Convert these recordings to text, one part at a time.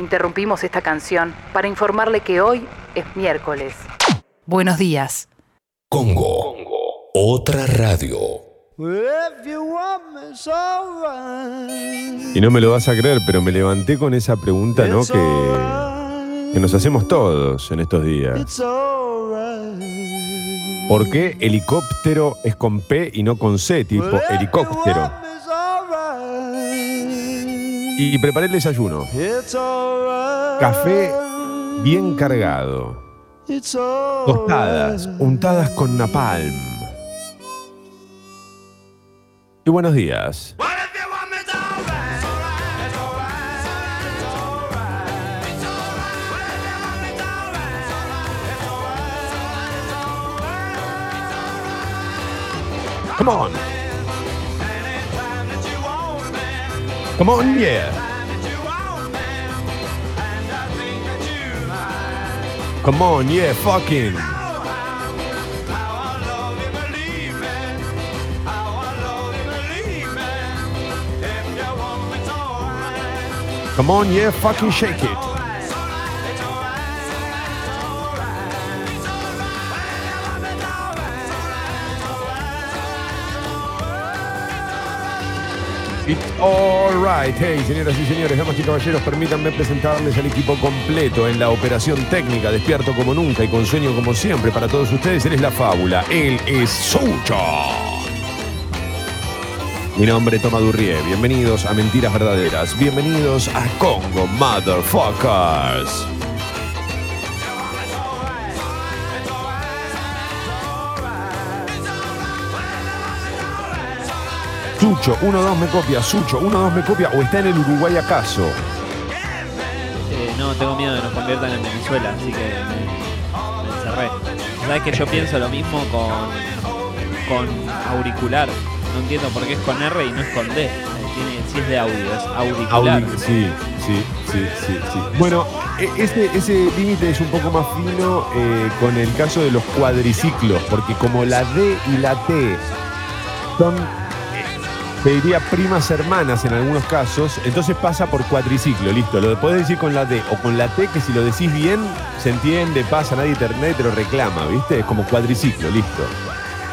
Interrumpimos esta canción para informarle que hoy es miércoles. Buenos días. Congo. Otra radio. Y no me lo vas a creer, pero me levanté con esa pregunta, ¿no? Que, que nos hacemos todos en estos días. ¿Por qué helicóptero es con P y no con C, tipo helicóptero? Y preparé el desayuno. Café bien cargado. Tostadas, untadas con napalm. Y buenos días. Come on. Come on, yeah. Come on, yeah, fucking. Come on, yeah, fucking shake it. It's alright. Hey, señoras y señores, damas y caballeros, permítanme presentarles al equipo completo en la operación técnica, despierto como nunca y con sueño como siempre. Para todos ustedes, él es la fábula. Él es Sucho. Mi nombre es Toma Durrié. Bienvenidos a Mentiras Verdaderas. Bienvenidos a Congo Motherfuckers. Sucho, 1-2 me copia, Sucho, 1-2 me copia o está en el Uruguay acaso. Eh, no, tengo miedo de que nos conviertan en Venezuela, así que me, me encerré. Sabes que yo pienso lo mismo con, con auricular. No entiendo por qué es con R y no es con D. Eh, Tiene, si es de audio, es auricular. Audi- sí, sí, sí, sí, sí. Bueno, e- ese, ese límite es un poco más fino eh, con el caso de los cuadriciclos, porque como la D y la T son, te diría, primas hermanas en algunos casos, entonces pasa por cuadriciclo, listo. Lo podés decir con la D o con la T, que si lo decís bien, se entiende, pasa, nadie te, nadie te lo reclama, ¿viste? Es como cuadriciclo, listo.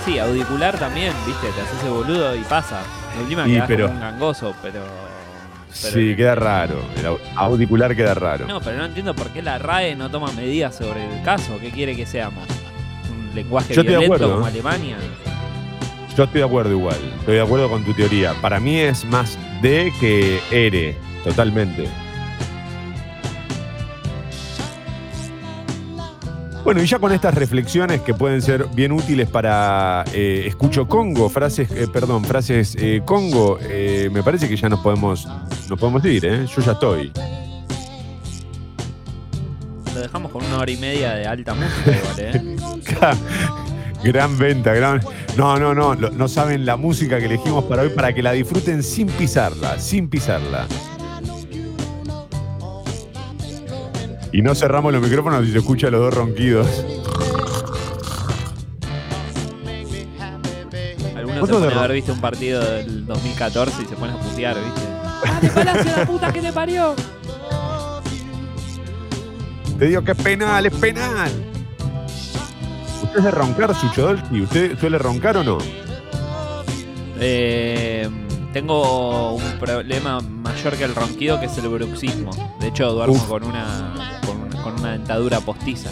Sí, auricular también, viste, te haces el boludo y pasa. El clima Y, quedás pero- como un gangoso, pero. pero- Sí, queda raro. El au- auricular queda raro. No, pero no entiendo por qué la RAE no toma medidas sobre el caso. ¿Qué quiere que seamos? ¿Un lenguaje Yo violento como ¿eh? Alemania? Yo estoy de acuerdo igual. Estoy de acuerdo con tu teoría. Para mí es más D que R. Totalmente. Bueno, y ya con estas reflexiones que pueden ser bien útiles para eh, escucho Congo, frases, eh, perdón, frases eh, Congo, me parece que ya nos podemos, nos podemos ir, ¿eh? Yo ya estoy. Lo dejamos con una hora y media de alta música igual, ¿eh? gran venta, gran. No, no, no, no saben la música que elegimos para hoy para que la disfruten sin pisarla, sin pisarla. Y no cerramos los micrófonos y se escucha los dos ronquidos. Algunos ¿Cuántos se pueden de- haber visto un partido del 2014 y se ponen a putear, ¿viste? ¡Dale, Palacio, la puta que te parió! Te digo que es penal, es penal. ¿Usted es de roncar, Suchodolski? ¿Usted suele roncar o no? Eh, tengo un problema mayor que el ronquido, que es el bruxismo. De hecho, duermo Uf. con una, con una con una dentadura postiza.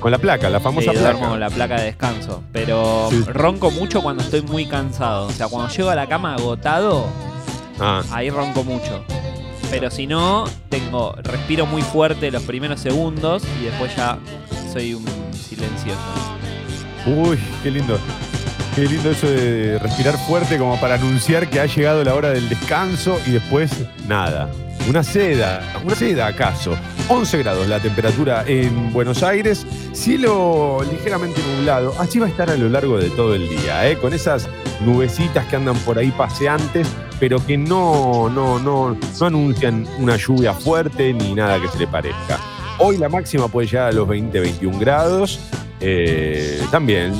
Con la placa, la famosa Sí, placa. duermo con la placa de descanso. Pero Sí. ronco mucho cuando estoy muy cansado. O sea, cuando llego a la cama agotado, Ah, ahí ronco mucho. Pero si no, tengo, respiro muy fuerte los primeros segundos y después ya soy un silencioso. Uy, qué lindo. Qué lindo eso de respirar fuerte como para anunciar que ha llegado la hora del descanso y después nada. Una seda, una seda acaso. 11 grados la temperatura en Buenos Aires, cielo ligeramente nublado. Así va a estar a lo largo de todo el día, ¿eh? con esas nubecitas que andan por ahí paseantes, pero que no, no, no, no anuncian una lluvia fuerte ni nada que se le parezca. Hoy la máxima puede llegar a los 20-21 grados. Eh, también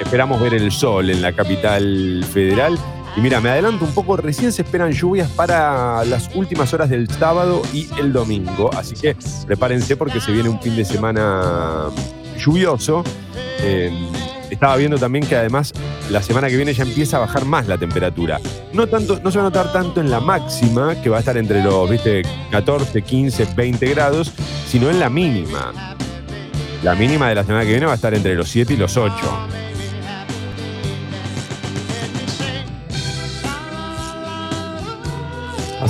esperamos ver el sol en la capital federal Y mira, me adelanto un poco, recién se esperan lluvias para las últimas horas del sábado y el domingo, así que prepárense porque se viene un fin de semana lluvioso. Eh, estaba viendo también que además la semana que viene ya empieza a bajar más la temperatura. No, tanto, no se va a notar tanto en la máxima, que va a estar entre los ¿viste? 14, 15, 20 grados, sino en la mínima. La mínima de la semana que viene va a estar entre los 7 y los 8.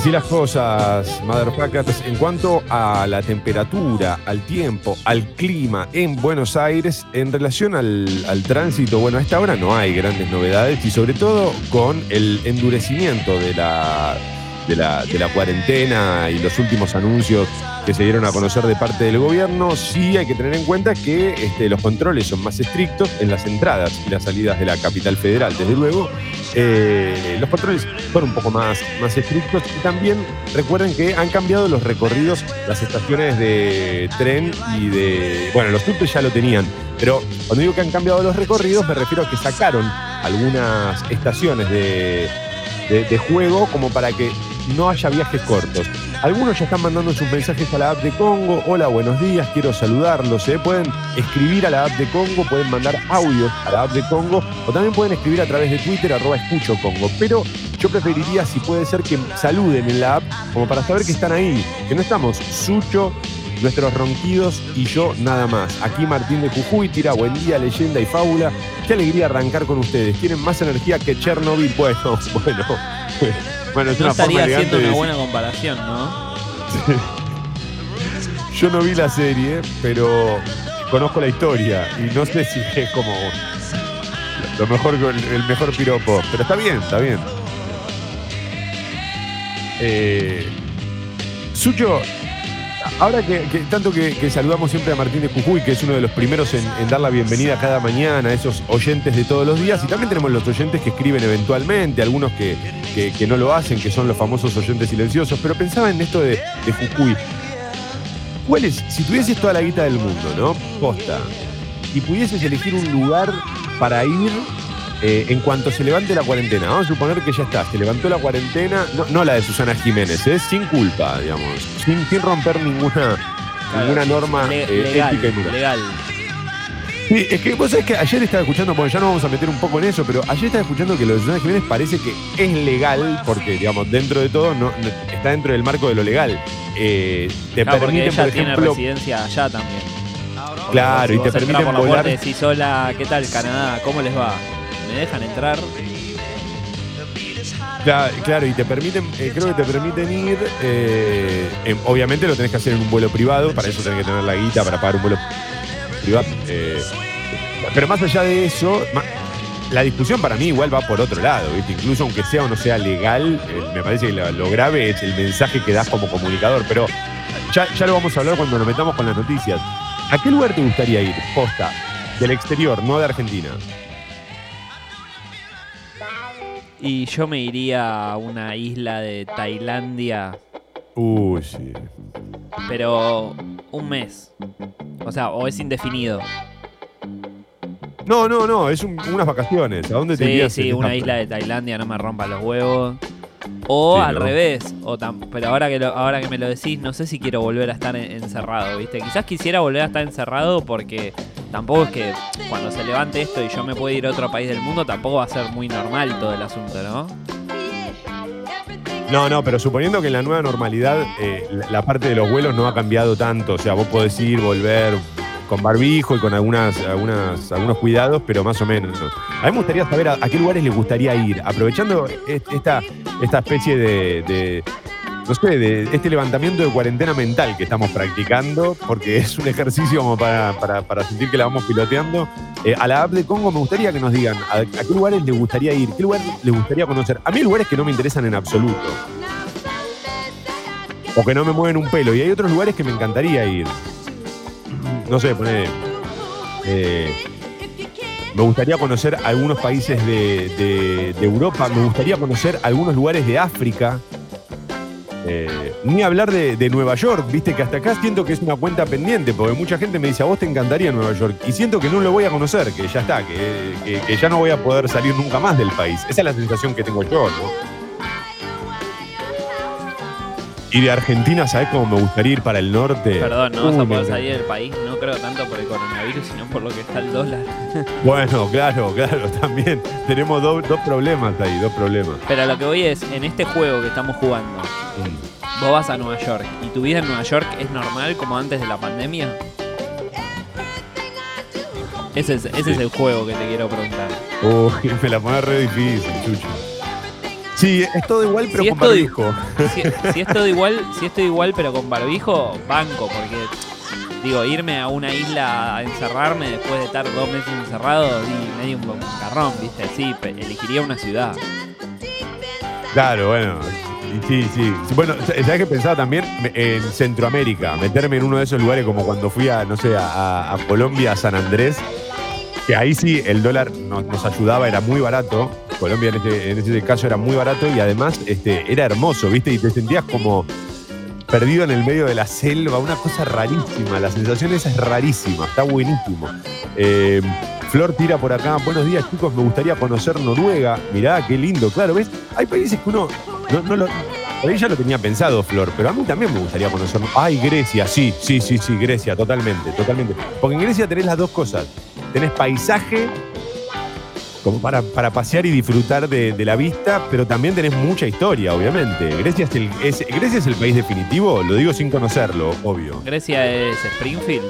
Así las cosas, motherfuckers. En cuanto a la temperatura, al tiempo, al clima en Buenos Aires, en relación al, al, tránsito, bueno, a esta hora no hay grandes novedades y sobre todo con el endurecimiento de la, de la, de la cuarentena y los últimos anuncios que se dieron a conocer de parte del gobierno, sí hay que tener en cuenta que este, los controles son más estrictos en las entradas y las salidas de la capital federal, desde luego. Eh, los controles son un poco más, más estrictos y también recuerden que han cambiado los recorridos, las estaciones de tren y de... Bueno, los subtes ya lo tenían, pero cuando digo que han cambiado los recorridos me refiero a que sacaron algunas estaciones de, de juego como para que no haya viajes cortos. Algunos ya están mandando sus mensajes a la app de Congo. Hola, buenos días, quiero saludarlos. ¿eh? Pueden escribir a la app de Congo, pueden mandar audios a la app de Congo o también pueden escribir a través de Twitter, arroba escucho Congo. Pero yo preferiría, si puede ser, que saluden en la app como para saber que están ahí, que no estamos Sucho, nuestros ronquidos y yo nada más. Aquí Martín de Jujuy tira buen día, leyenda y fábula. Qué alegría arrancar con ustedes. Tienen más energía que Chernobyl. Bueno, bueno. Bueno, es no una estaría forma haciendo una buena comparación, ¿no? Yo no vi la serie, pero conozco la historia y no sé si es como lo mejor, el, el mejor piropo. Pero está bien, está bien. Eh, Sucho, ahora que, tanto que, saludamos siempre a Martín de Jujuy, que es uno de los primeros en, dar la bienvenida cada mañana a esos oyentes de todos los días, y también tenemos los oyentes que escriben eventualmente, algunos que, que- no lo hacen, que son los famosos oyentes silenciosos, pero pensaba en esto de, de. ¿Cuál es, si tuvieses toda la guita del mundo, ¿no? Posta, y pudieses elegir un lugar para ir eh, en cuanto se levante la cuarentena, vamos a suponer que ya está, se levantó la cuarentena, no, no la de Susana Jiménez, ¿eh? sin culpa, digamos, sin, sin romper ninguna, ninguna norma Le- eh, legal, ética y moral. legal. Sí, es que vos sabés que ayer estaba escuchando, bueno, ya no vamos a meter un poco en eso, pero ayer estaba escuchando que lo de Susana Jiménez parece que es legal, porque, digamos, dentro de todo no, no- está dentro del marco de lo legal. Eh, te Claro, porque permiten, ella por tiene ejemplo, residencia allá también. Porque Claro, si y te permiten por la volar. decís, hola, ¿qué tal Canadá? ¿Cómo les va? ¿Me dejan entrar? Cla- Claro, y te permiten, eh, creo que te permiten ir, eh, en- obviamente lo tenés que hacer en un vuelo privado, para eso tenés que tener la guita para pagar un vuelo privado. eh, pero más allá de eso, la discusión para mí igual va por otro lado. Incluso aunque sea o no sea legal, me parece que lo, grave es el mensaje que das como comunicador, pero ya, ya lo vamos a hablar cuando nos metamos con las noticias. ¿A qué lugar te gustaría ir? Posta, del exterior, no de Argentina. Y yo me iría a una isla de Tailandia, Uy, sí. pero un mes. O sea, o es indefinido. No, no, no, es un- unas vacaciones. ¿A dónde te Sí, irías sí, en una esta- isla de Tailandia, no me rompa los huevos. O Sí, al ¿no? revés. O tam- pero ahora que, lo- ahora que me lo decís, no sé si quiero volver a estar en- encerrado, ¿viste? Quizás quisiera volver a estar encerrado porque tampoco es que cuando se levante esto y yo me pueda ir a otro país del mundo, tampoco va a ser muy normal todo el asunto, ¿no? No, no, pero suponiendo que en la nueva normalidad eh, la, parte de los vuelos no ha cambiado tanto. O sea, vos podés ir, volver con barbijo y con algunas, algunas, algunos cuidados, pero más o menos. A mí me gustaría saber a, qué lugares les gustaría ir, aprovechando est- esta, esta especie de, no sé, de este levantamiento de cuarentena mental que estamos practicando, porque es un ejercicio como para, para- sentir que la vamos piloteando. Eh, a la app de Congo me gustaría que nos digan a, qué lugares les gustaría ir, qué lugares les gustaría conocer. A mí lugares que no me interesan en absoluto. O que no me mueven un pelo. Y hay otros lugares que me encantaría ir. No sé, poner. me gustaría conocer algunos países de- de Europa. Me gustaría conocer algunos lugares de África. Eh, ni hablar de, Nueva York, viste que hasta acá siento que es una cuenta pendiente, porque mucha gente me dice, a vos te encantaría Nueva York, y siento que no lo voy a conocer, que ya está, que- que ya no voy a poder salir nunca más del país. Esa es la sensación que tengo yo, ¿no? Y de Argentina, ¿sabés cómo me gustaría ir para el norte? Perdón, no vas a poder salir del país, no creo tanto por el coronavirus, sino por lo que está el dólar. Bueno, claro, claro, también. Tenemos do- dos problemas ahí, dos problemas. Pero a lo que voy es, en este juego que estamos jugando, Mm. vos vas a Nueva York y tu vida en Nueva York es normal como antes de la pandemia. Ese es, ese es el juego que te quiero preguntar. Uy, me la pone re difícil, Chucho. Sí, es todo igual, pero Si con barbijo. Si, si es todo igual, si es todo igual pero con barbijo, banco, porque digo, irme a una isla a encerrarme después de estar dos meses encerrado y medio un carrón, viste, sí, elegiría una ciudad. Claro, bueno. Sí, sí. Sí, Bueno, ¿sabes qué pensaba también? En Centroamérica, meterme en uno de esos lugares como cuando fui a, no sé, a, a- a Colombia, a San Andrés, que ahí sí el dólar nos, nos ayudaba, era muy barato. Colombia en ese, en ese caso era muy barato y además este, era hermoso, ¿viste? Y te sentías como perdido en el medio de la selva, una cosa rarísima. La sensación esa es rarísima, está buenísimo. Eh, Flor tira por acá, buenos días chicos, me gustaría conocer Noruega. Mirá, qué lindo, claro, ¿ves? Hay países que uno no, no lo... Por ya lo tenía pensado, Flor, pero a mí también me gustaría conocer. Ay, Grecia, sí, sí, sí, sí, Grecia, totalmente, totalmente. Porque en Grecia tenés las dos cosas. Tenés paisaje como para, para pasear y disfrutar de, de la vista, pero también tenés mucha historia, obviamente. Grecia es, el, es- Grecia es el país definitivo, lo digo sin conocerlo, obvio. Grecia es Springfield.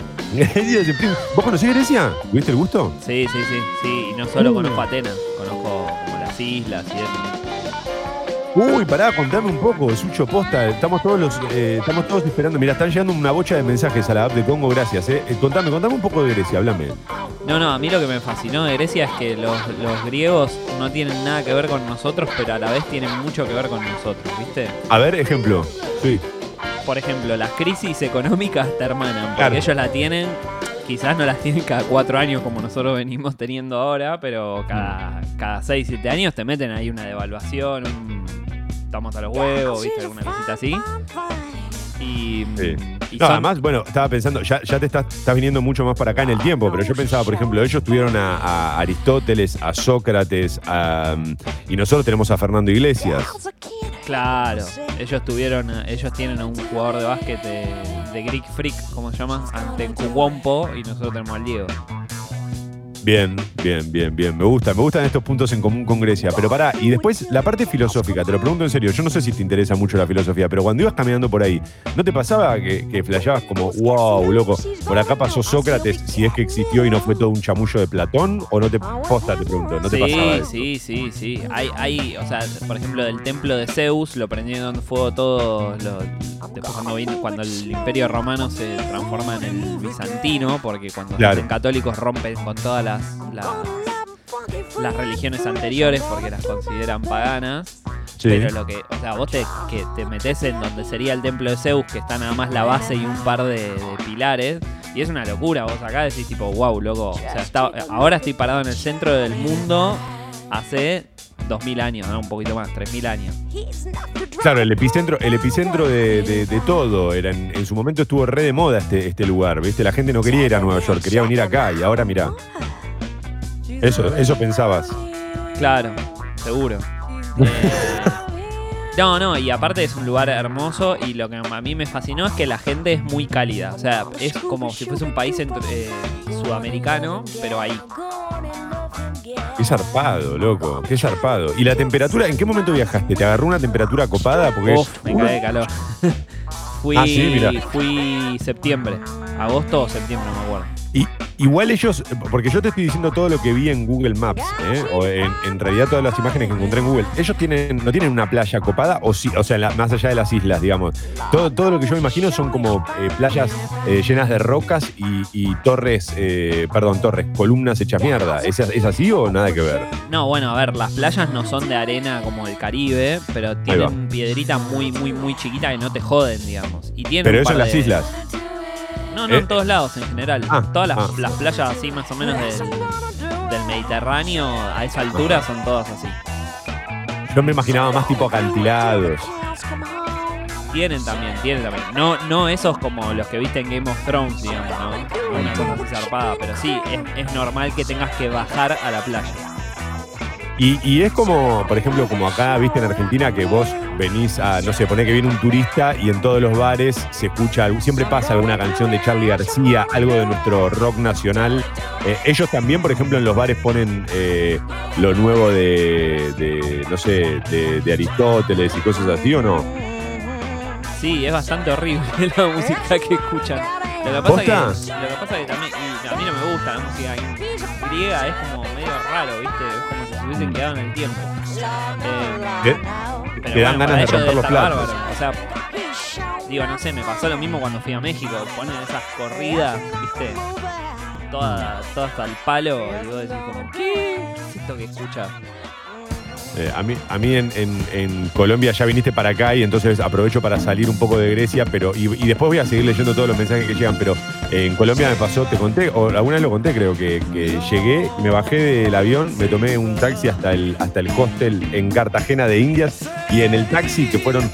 Grecia es ¿Vos conocés Grecia? ¿Tuviste el gusto? Sí, sí, sí, sí. Y no solo Uh. conozco Atenas, conozco como las islas y eso. Uy, pará, contame un poco, Sucho Posta. Estamos todos los, eh, estamos todos esperando. Mira, están llegando una bocha de mensajes a la app de Congo, gracias. Eh. Eh, contame, contame un poco de Grecia, háblame. No, no, a mí lo que me fascinó de Grecia es que los, los griegos no tienen nada que ver con nosotros, pero a la vez tienen mucho que ver con nosotros, ¿viste? A ver, ejemplo. Sí. Por ejemplo, las crisis económicas te hermanan, porque Claro. ellos la tienen, quizás no las tienen cada cuatro años como nosotros venimos teniendo ahora, pero cada, cada seis, siete años te meten ahí una devaluación, un estamos a los huevos, ¿viste? Alguna cosita así. Y, Sí. y No, son- además, bueno, estaba pensando, ya, ya te estás, estás viniendo mucho más para acá en el tiempo, pero yo pensaba, por ejemplo, ellos tuvieron a, a Aristóteles, a Sócrates, a, y nosotros tenemos a Fernando Iglesias. Claro, ellos tuvieron, ellos tienen a un jugador de básquet de, de Greek Freak, ¿cómo se llama? Ante Cuwompo y nosotros tenemos al Diego. Bien, bien, bien, bien. Me gusta, me gustan estos puntos en común con Grecia. Pero pará, y después la parte filosófica, te lo pregunto en serio. Yo no sé si te interesa mucho la filosofía, pero cuando ibas caminando por ahí, ¿no te pasaba que, que flasheabas como, wow, loco, por acá pasó Sócrates, si es que existió y no fue todo un chamullo de Platón? ¿O no te posta, te pregunto? ¿No te pasaba sí, eso? sí, sí, sí. Hay, hay, o sea, por ejemplo, del templo de Zeus lo prendieron en fuego todo. Lo, después cuando, vino- cuando el imperio romano se transforma en el bizantino, porque cuando Claro. los católicos rompen con todas las, las, las religiones anteriores porque las consideran paganas. Sí. Pero lo que, o sea, vos te, que te metes en donde sería el templo de Zeus, que está nada más la base y un par de, de pilares, y es una locura. Vos acá decís tipo, wow, loco. O sea, está- ahora estoy parado en el centro del mundo hace 2000 años, ¿no? Un poquito más, 3000 años. Claro, el epicentro, el epicentro de, de- de todo. Era en, en su momento estuvo re de moda este, este lugar, ¿viste? La gente no quería ir a Nueva York, quería venir acá y ahora mirá. Eso, eso pensabas. Claro, seguro. No, no, y aparte es un lugar hermoso y lo que a mí me fascinó es que la gente es muy cálida. O sea, es como si fuese un país entre- eh, sudamericano, pero ahí. Qué zarpado, loco, qué zarpado. ¿Y la temperatura? ¿En qué momento viajaste? ¿Te agarró una temperatura copada? Porque Uf, me uno- cae de calor. fui, Ah, sí, mira. fui septiembre, agosto o septiembre, no me acuerdo. Y, igual ellos, porque yo te estoy diciendo todo lo que vi en Google Maps, ¿eh? o en, en realidad todas las imágenes que encontré en Google, ellos tienen, no tienen una playa copada, o sí, o sea, la- más allá de las islas, digamos. Todo, todo lo que yo me imagino son como eh, playas eh, llenas de rocas y, y torres, eh, perdón, torres, columnas hechas mierda. ¿Es, ¿Es así o nada que ver? No, bueno, a ver, las playas no son de arena como el Caribe, pero tienen piedritas muy, muy, muy chiquitas que no te joden, digamos. Y tienen Pero eso en las islas. No, no, Eh. en todos lados en general. Ah, todas las, ah. las playas así más o menos del, del Mediterráneo, a esa altura, son todas así. Yo me imaginaba más tipo acantilados. Tienen también, tienen también. No, no esos como los que viste en Game of Thrones, digamos, ¿no? Una cosa así zarpada, pero sí, es, es normal que tengas que bajar a la playa. Y, y es como, por ejemplo, como acá, viste en Argentina, que vos venís a, no sé, poner que viene un turista y en todos los bares se escucha, algo- siempre pasa alguna canción de Charlie García, algo de nuestro rock nacional. Eh, ellos también, por ejemplo, en los bares ponen eh, lo nuevo de, de, no sé, de, de Aristóteles y cosas así, ¿o no? Sí, es bastante horrible la música que escuchan. Lo que pasa que, ¿Posta? lo que pasa que también, y a mí no me gusta la música griega, es como medio raro, ¿viste? Es como hubiesen quedado en el tiempo. Eh, Te dan bueno, ganas de romper los platos. O sea, digo, no sé, me pasó lo mismo cuando fui a México. Ponen esas corridas, ¿viste? Todas toda hasta el palo. Y vos decís como, ¿qué? ¿Qué es esto que escuchas? Eh, a mí, a mí en, en- en Colombia ya viniste para acá y entonces aprovecho para salir un poco de Grecia, pero y, y después voy a seguir leyendo todos los mensajes que llegan, pero en Colombia me pasó, te conté, o alguna vez lo conté creo, que, que llegué, me bajé del avión, me tomé un taxi hasta el, hasta el hostel en Cartagena de Indias y en el taxi, que fueron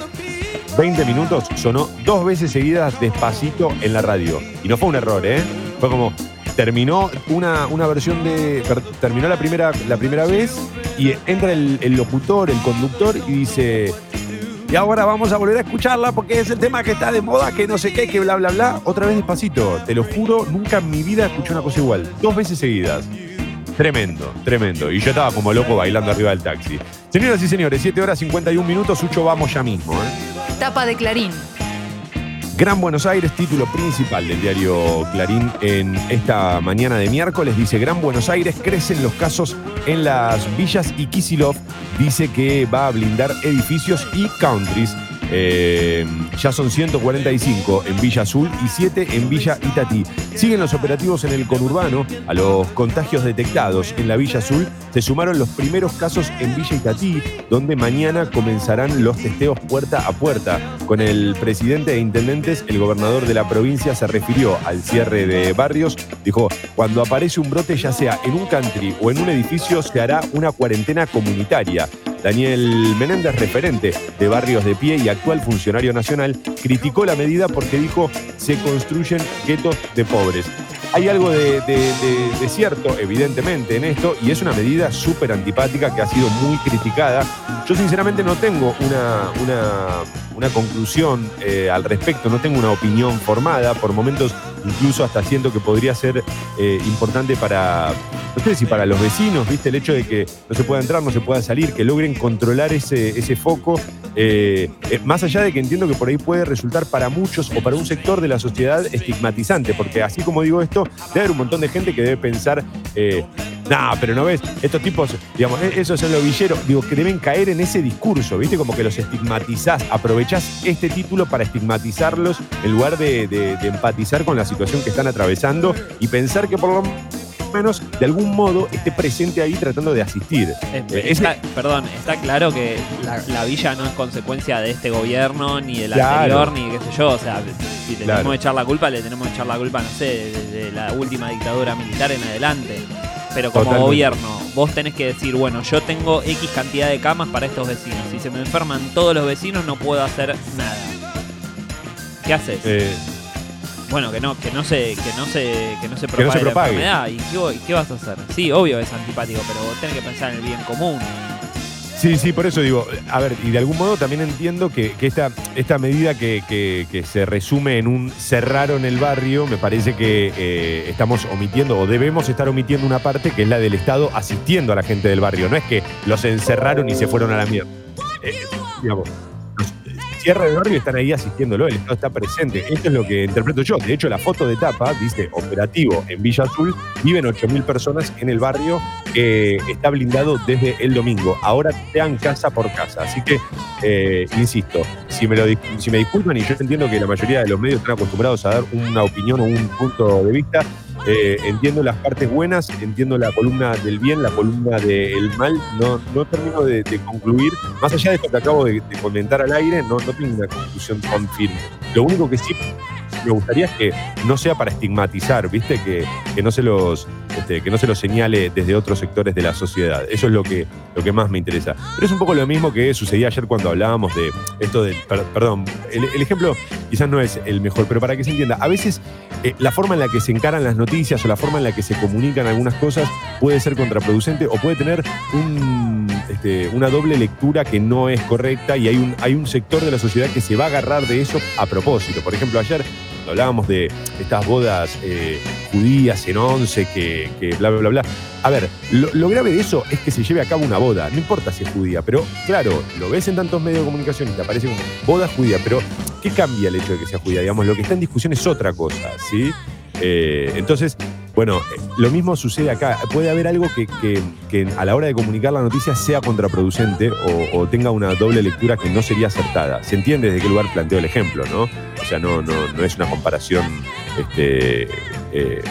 20 minutos, sonó dos veces seguidas despacito en la radio. Y no fue un error, ¿eh? Fue como, terminó una, una versión de. terminó la primera, la primera vez y entra el locutor, el conductor y dice. Y ahora vamos a volver a escucharla porque es el tema que está de moda, que no sé qué, que bla, bla, bla. Otra vez despacito. Te lo juro, nunca en mi vida escuché una cosa igual. Dos veces seguidas. Tremendo, tremendo. Y yo estaba como loco bailando arriba del taxi. Señoras y señores, 7 horas 51 minutos, Sucho, vamos ya mismo. ¿eh? Tapa de Clarín. Gran Buenos Aires, título principal del diario Clarín en esta mañana de miércoles, dice Gran Buenos Aires, crecen los casos en las villas y Kisilov dice que va a blindar edificios y countries. Eh, ya son 145 en Villa Azul y 7 en Villa Itatí. Siguen los operativos en el conurbano. A los contagios detectados en la Villa Azul se sumaron los primeros casos en Villa Itatí, donde mañana comenzarán los testeos puerta a puerta. Con el presidente e intendentes, el gobernador de la provincia se refirió al cierre de barrios. Dijo, cuando aparece un brote, ya sea en un country o en un edificio, se hará una cuarentena comunitaria. Daniel Menéndez, referente de Barrios de Pie y actual funcionario nacional, criticó la medida porque dijo se construyen guetos de pobres. Hay algo de, cierto, evidentemente, en esto, y es una medida súper antipática que ha sido muy criticada. Yo sinceramente no tengo una, una, una conclusión eh, al respecto, no tengo una opinión formada, por momentos incluso hasta siento que podría ser eh, importante para, no sé si para los vecinos, ¿viste? El hecho de que no se pueda entrar, no se pueda salir, que logren controlar ese, ese foco, eh, eh, más allá de que entiendo que por ahí puede resultar para muchos o para un sector de la sociedad estigmatizante, porque así como digo esto, debe haber un montón de gente que debe pensar, nah, pero no ves, estos tipos, digamos, eh, esos son los villeros, digo, que deben caer en ese discurso, ¿viste? Como que los estigmatizás, aprovechás este título para estigmatizarlos en lugar de, de- de empatizar con la situación que están atravesando y pensar que por lo menos de algún modo esté presente ahí tratando de asistir. Eh, Eh, está- perdón, está claro que la, la villa no es consecuencia de este gobierno, ni del Claro. anterior, ni qué sé yo. O sea, si le Claro. tenemos que echar la culpa, le tenemos que echar la culpa, no sé, desde la última dictadura militar en adelante. Pero como Totalmente. gobierno, vos tenés que decir, bueno, yo tengo X cantidad de camas para estos vecinos. Si se me enferman todos los vecinos, no puedo hacer nada. ¿Qué haces? Eh, Bueno, que no, que no se, que no se, que no se no se propague, la enfermedad. ¿Y qué, qué vas a hacer? Sí, obvio es antipático, pero vos tenés que pensar en el bien común. Sí, sí, por eso digo, a ver, y de algún modo también entiendo que, que esta, medida que, que- que se resume en un cerraron el barrio, me parece que eh, estamos omitiendo o debemos estar omitiendo una parte que es la del Estado asistiendo a la gente del barrio. No es que los encerraron y se fueron a la mierda. Eh, digamos, los cierre del barrio están ahí asistiéndolo, el Estado está presente. Esto es lo que interpreto yo. De hecho, la foto de tapa dice operativo en Villa Azul, viven 8.000 personas en el barrio que está blindado desde el domingo. Ahora sean casa por casa. Así que, eh, insisto, si me, lo, si me disculpan, y yo entiendo que la mayoría de los medios están acostumbrados a dar una opinión o un punto de vista, eh, entiendo las partes buenas, entiendo la columna del bien, la columna del mal, no, no termino de, concluir, más allá de esto que acabo de, de comentar al aire, no, no tengo una conclusión tan firme. Lo único que sí me gustaría es que no sea para estigmatizar, ¿viste? Que, que no se los este, que no se lo señale desde otros sectores de la sociedad. Eso es lo que, lo que más me interesa. Pero es un poco lo mismo que sucedía ayer cuando hablábamos de esto del. perdón, el, ejemplo quizás no es el mejor, pero para que se entienda, a veces eh, la forma en la que se encaran las noticias o la forma en la que se comunican algunas cosas puede ser contraproducente o puede tener este, una doble lectura que no es correcta y hay un, hay un sector de la sociedad que se va a agarrar de eso a propósito. Por ejemplo, ayer hablábamos de estas bodas eh, judías en once, que, bla, bla, bla, bla. A ver, lo, grave de eso es que se lleve a cabo una boda, no importa si es judía, pero claro, lo ves en tantos medios de comunicación y te aparece como boda judía, pero ¿qué cambia el hecho de que sea judía? Digamos, lo que está en discusión es otra cosa, ¿sí? Eh, entonces, bueno, lo mismo sucede acá. Puede haber algo que, a la hora de comunicar la noticia sea contraproducente o, tenga una doble lectura que no sería acertada. Se entiende desde qué lugar planteo el ejemplo, ¿no? O sea, no, no, no es una comparación este, eh,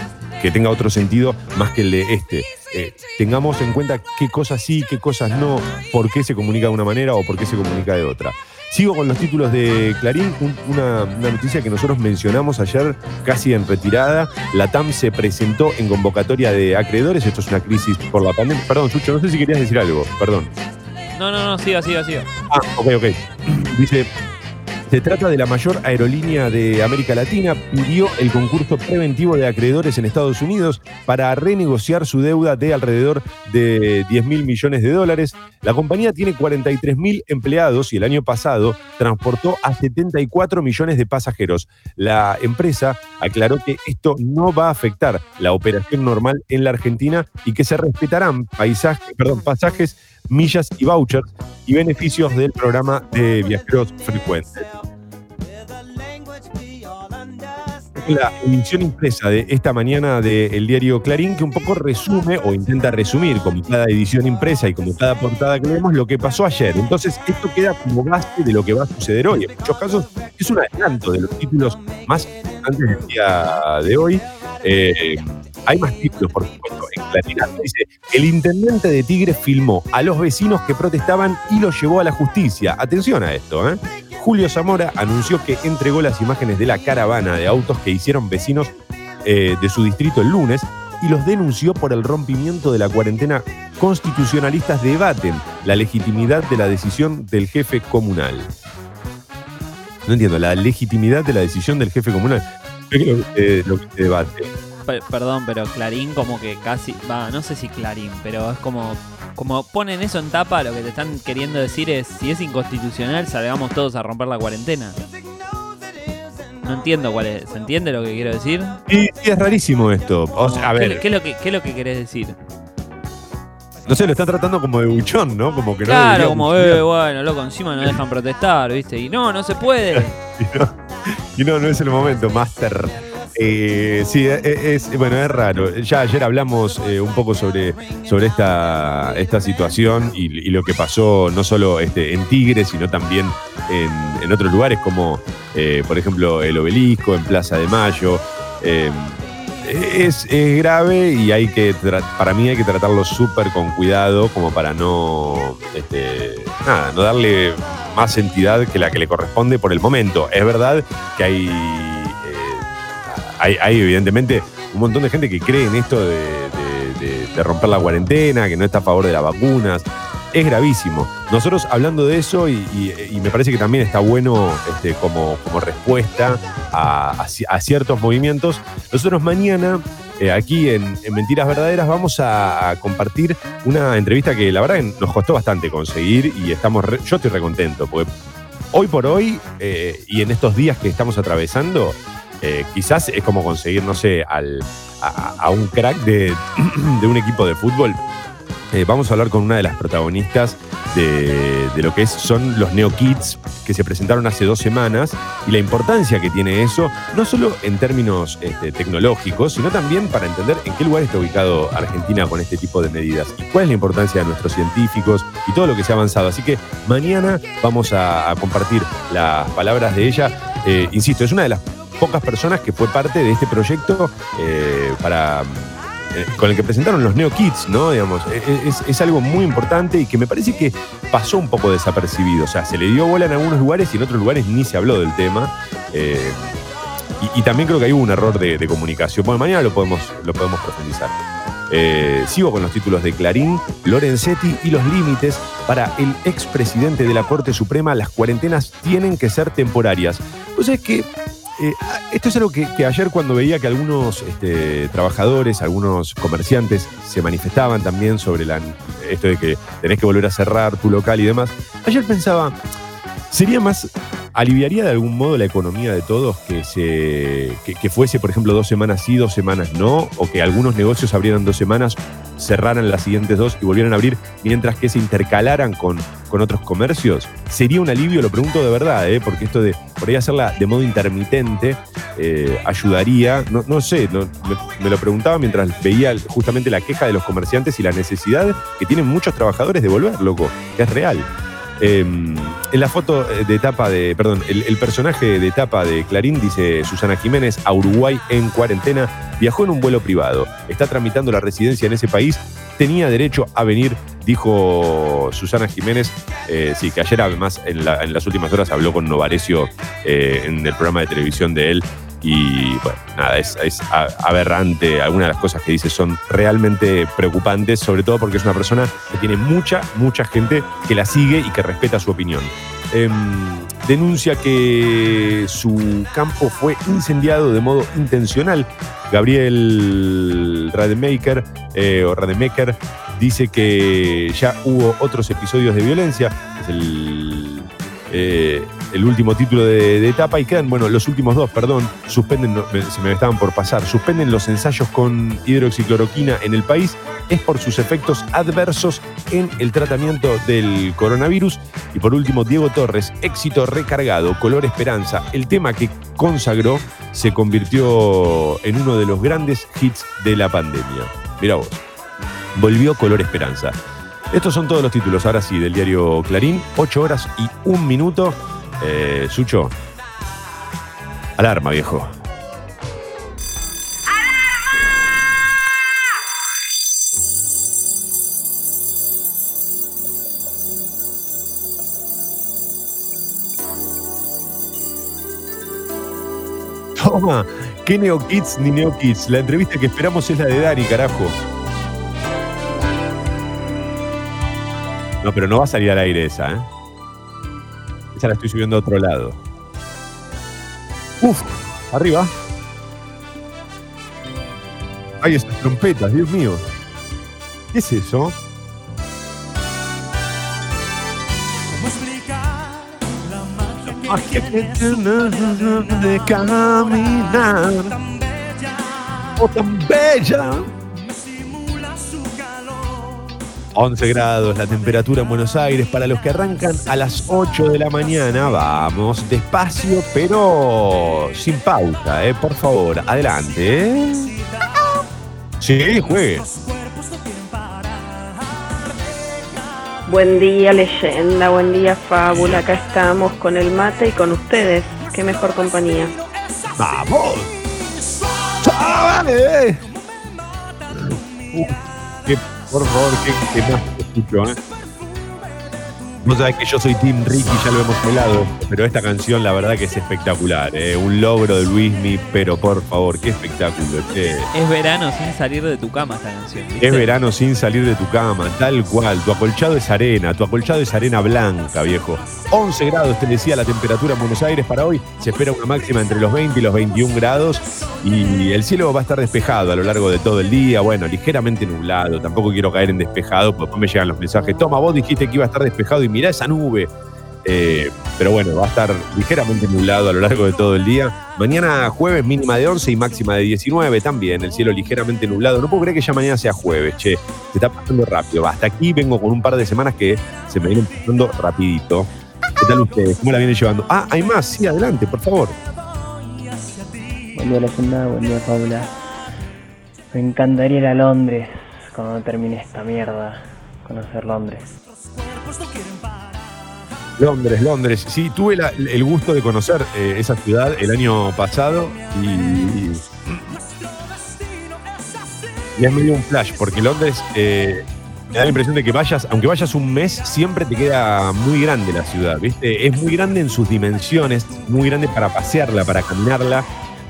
que tenga otro sentido más que el de este. Eh, tengamos en cuenta qué cosas sí, qué cosas no, por qué se comunica de una manera o por qué se comunica de otra. Sigo con los títulos de Clarín, una, noticia que nosotros mencionamos ayer casi en retirada. La TAM se presentó en convocatoria de acreedores, esto es una crisis por la pandemia. Perdón, Sucho, no sé si querías decir algo, perdón. No, no, no, siga, siga, siga. Ah, ok, ok. Dice, se trata de la mayor aerolínea de América Latina. Pidió el concurso preventivo de acreedores en Estados Unidos para renegociar su deuda de alrededor de 10 mil millones de dólares. La compañía tiene 43 mil empleados y el año pasado transportó a 74 millones de pasajeros. La empresa aclaró que esto no va a afectar la operación normal en la Argentina y que se respetarán pasajes millas y vouchers y beneficios del programa de viajeros frecuentes. La emisión impresa de esta mañana del diario Clarín, que un poco resume o intenta resumir, como cada edición impresa y como cada portada que leemos, lo que pasó ayer. Entonces, esto queda como base de lo que va a suceder hoy. En muchos casos, es un adelanto de los títulos más importantes del día de hoy. Eh, hay más títulos, por supuesto, en Claridad. Dice, el intendente de Tigre filmó a los vecinos que protestaban y los llevó a la justicia. Atención a esto, ¿eh? Julio Zamora anunció que entregó las imágenes de la caravana de autos que hicieron vecinos eh, de su distrito el lunes y los denunció por el rompimiento de la cuarentena. Constitucionalistas debaten la legitimidad de la decisión del jefe comunal. No entiendo, la legitimidad de la decisión del jefe comunal. ¿Qué es lo que se debate? Perdón, pero Clarín como que casi, va, no sé si Clarín, pero es como, como ponen eso en tapa, lo que te están queriendo decir es, si es inconstitucional, salgamos todos a romper la cuarentena. No entiendo cuál es, ¿se entiende lo que quiero decir? Sí, es rarísimo esto. a ver. ¿Qué, es lo que, ¿Qué es lo que querés decir? No sé, lo están tratando como de buchón, ¿no? Como que claro, como, eh, bueno, loco, encima no dejan protestar, ¿viste? Y no, no se puede. y, no, no, es el momento, Master. Eh, sí, e, e, es, bueno, es raro. Ya ayer hablamos eh, un poco sobre, sobre esta, esta situación y, lo que pasó no solo este, en Tigre, sino también en, otros lugares como, eh, por ejemplo, el Obelisco, en Plaza de Mayo. Es, grave y hay que para mí hay que tratarlo súper con cuidado como para no este, nada, no darle más entidad que la que le corresponde por el momento. Es verdad que hay hay, evidentemente un montón de gente que cree en esto de, romper la cuarentena, que no está a favor de las vacunas. Es gravísimo. Nosotros hablando de eso, y, me parece que también está bueno este, como, como respuesta a, ciertos movimientos, nosotros mañana eh, aquí en, Mentiras Verdaderas vamos a, compartir una entrevista que la verdad nos costó bastante conseguir y estamos yo estoy recontento, porque hoy por hoy eh, y en estos días que estamos atravesando, eh, quizás es como conseguir, no sé, al, a, un crack de, un equipo de fútbol. Eh, vamos a hablar con una de las protagonistas de, lo que es, son los Neo Kids que se presentaron hace dos semanas y la importancia que tiene eso, no solo en términos este, tecnológicos, sino también para entender en qué lugar está ubicado Argentina con este tipo de medidas y cuál es la importancia de nuestros científicos y todo lo que se ha avanzado. Así que mañana vamos a, compartir las palabras de ella. Eh, insisto, es una de las pocas personas que fue parte de este proyecto eh, para eh, con el que presentaron los Neo Kids, ¿no? Digamos, e, e, es, algo muy importante y que me parece que pasó un poco desapercibido. O sea, se le dio bola en algunos lugares y en otros lugares ni se habló del tema. Eh, Y, también creo que hay un error de, comunicación. Bueno, mañana lo podemos, lo podemos profundizar. Sigo con los títulos de Clarín, Lorenzetti y los límites. Para el expresidente de la Corte Suprema, las cuarentenas tienen que ser temporarias. Pues es que eh, esto es algo que, que ayer cuando veía que algunos este, trabajadores, algunos comerciantes se manifestaban también sobre la, esto de que tenés que volver a cerrar tu local y demás, ayer pensaba, sería más aliviaría de algún modo la economía de todos que, se, que, fuese, por ejemplo, dos semanas sí, dos semanas no, o que algunos negocios abrieran dos semanas, cerraran las siguientes dos y volvieran a abrir, mientras que se intercalaran con, con otros comercios? ¿Sería un alivio? Lo pregunto de verdad, ¿eh? porque esto de por ahí hacerla de modo intermitente eh, ayudaría, no, no sé, me, me lo preguntaba mientras veía justamente la queja de los comerciantes y la necesidad que tienen muchos trabajadores de volver, loco, que es real. Eh, en la foto de etapa de, perdón, el, personaje de etapa de Clarín dice Susana Jiménez a Uruguay en cuarentena, viajó en un vuelo privado, está tramitando la residencia en ese país, tenía derecho a venir, dijo Susana Jiménez, eh, sí, que ayer además en las últimas horas habló con Novarecio eh, en el programa de televisión de él y bueno, nada, es, aberrante. Algunas de las cosas que dice son realmente preocupantes, sobre todo porque es una persona que tiene mucha, mucha gente que la sigue y que respeta su opinión. Em, denuncia que su campo fue incendiado de modo intencional. Gabriel Rademacher, eh, o Rademacher dice que ya hubo otros episodios de violencia. Es el, eh, el último título de, etapa y quedan, bueno, los últimos dos, perdón, suspenden, se me estaban por pasar, suspenden los ensayos con hidroxicloroquina en el país, es por sus efectos adversos en el tratamiento del coronavirus. Y por último, Diego Torres, éxito recargado, color esperanza, el tema que consagró se convirtió en uno de los grandes hits de la pandemia. Mira vos, volvió color esperanza. Estos son todos los títulos, ahora sí, del diario Clarín. 8 horas y un minuto. Eh, Sucho. Alarma, viejo. Toma, ¿qué Neo Kids ni Neo Kids? La entrevista que esperamos es la de Dani, carajo. No, pero no va a salir al aire esa, ¿eh? Esa la estoy subiendo a otro lado. Uf, arriba. Ay, esas trompetas, Dios mío. ¿Qué es eso? de caminar. Oh, tan bella. 11 grados la temperatura en Buenos Aires para los que arrancan a las 8 de la mañana. Vamos, despacio, pero sin pausa, ¿eh? Por favor, adelante. ¿eh? Sí, juegue. Buen día leyenda, buen día fábula, acá estamos con el mate y con ustedes, qué mejor compañía. ¡Vamos! ¡Chavales! Uh, qué, por favor, qué, qué más escucho, ¿eh? Vos sabés que yo soy Team Ricky, ya lo hemos hablado, pero esta canción la verdad que es espectacular, ¿eh? Un logro de Luismi, pero por favor, qué espectáculo. Es verano sin salir de tu cama esta canción. ¿viste? Es verano sin salir de tu cama, tal cual. Tu acolchado es arena, tu acolchado es arena blanca, viejo. 11 grados, te decía la temperatura en Buenos Aires para hoy. Se espera una máxima entre los 20 y los 21 grados. Y el cielo va a estar despejado a lo largo de todo el día. Bueno, ligeramente nublado. Tampoco quiero caer en despejado, porque después me llegan los mensajes. Toma, vos dijiste que iba a estar despejado y mirá esa nube. Eh, pero bueno, va a estar ligeramente nublado a lo largo de todo el día. Mañana jueves mínima de 11 y máxima de 19 también. El cielo ligeramente nublado. No puedo creer que ya mañana sea jueves, che. Se está pasando rápido. Hasta aquí vengo con un par de semanas que se me vienen pasando rapidito. ¿Qué tal ustedes? ¿Cómo la vienen llevando? Ah, hay más. Sí, adelante, por favor. Buen día, leyenda. Buen día, Paula. Me encantaría ir a Londres cuando termine esta mierda. Conocer Londres. Londres, Londres. Sí, tuve la- el gusto de conocer eh, esa ciudad el año pasado y, y, es medio un flash, porque Londres eh, me da la impresión de que vayas, aunque vayas un mes, siempre te queda muy grande la ciudad, ¿viste? Es muy grande en sus dimensiones, muy grande para pasearla, para caminarla.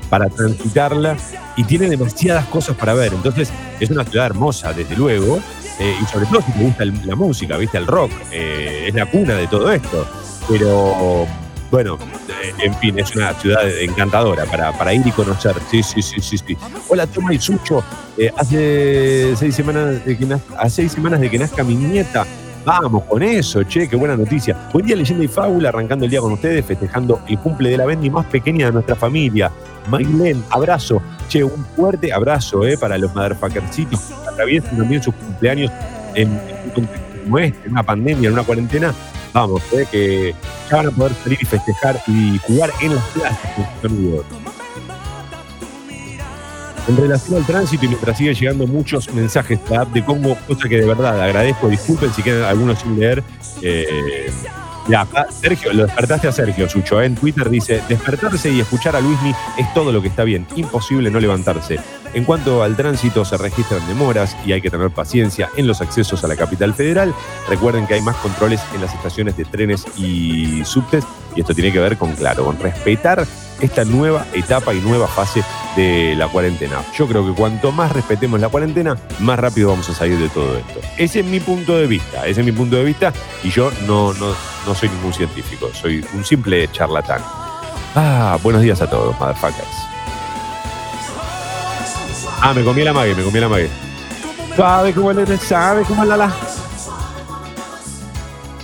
para transitarla y tiene demasiadas cosas para ver. Entonces, es una ciudad hermosa, desde luego, eh, y sobre todo si te gusta el- la música, ¿viste? El rock, eh, es la cuna de todo esto. Pero, bueno, eh, en fin, es una ciudad encantadora para, para ir y conocer. Sí, sí, sí, sí, sí. Hola, Toma y Sucho. Eh, hace seis semanas de que naz- a seis semanas de que nazca mi nieta. Vamos con eso, che, qué buena noticia. Buen día, leyenda y fábula, arrancando el día con ustedes, festejando el cumple de la Bendy más pequeña de nuestra familia. Maylen, abrazo. Che, un fuerte abrazo eh, para los motherfuckercitos que atraviesen también sus cumpleaños en, un contexto como este, en una pandemia, en una cuarentena. Vamos, eh, que ya van a poder salir y festejar y jugar en las plazas con sus. En relación al tránsito y mientras siguen llegando muchos mensajes la de Congo, cosa que de verdad agradezco, disculpen si quedan algunos sin leer. Eh, ya, Sergio, lo despertaste a Sergio, Sucho, ¿eh? en Twitter dice, despertarse y escuchar a Luismi es todo lo que está bien, imposible no levantarse. En cuanto al tránsito, se registran demoras y hay que tener paciencia en los accesos a la capital federal. Recuerden que hay más controles en las estaciones de trenes y subtes y esto tiene que ver con, claro, con respetar esta nueva etapa y nueva fase de la cuarentena. Yo creo que cuanto más respetemos la cuarentena, más rápido vamos a salir de todo esto. Ese es mi punto de vista, ese es mi punto de vista y yo no, no, no soy ningún científico, soy un simple charlatán. Ah, buenos días a todos, motherfuckers. Ah, me comí la mague, me comí la mague. Sabe cómo le sabe cómo la la.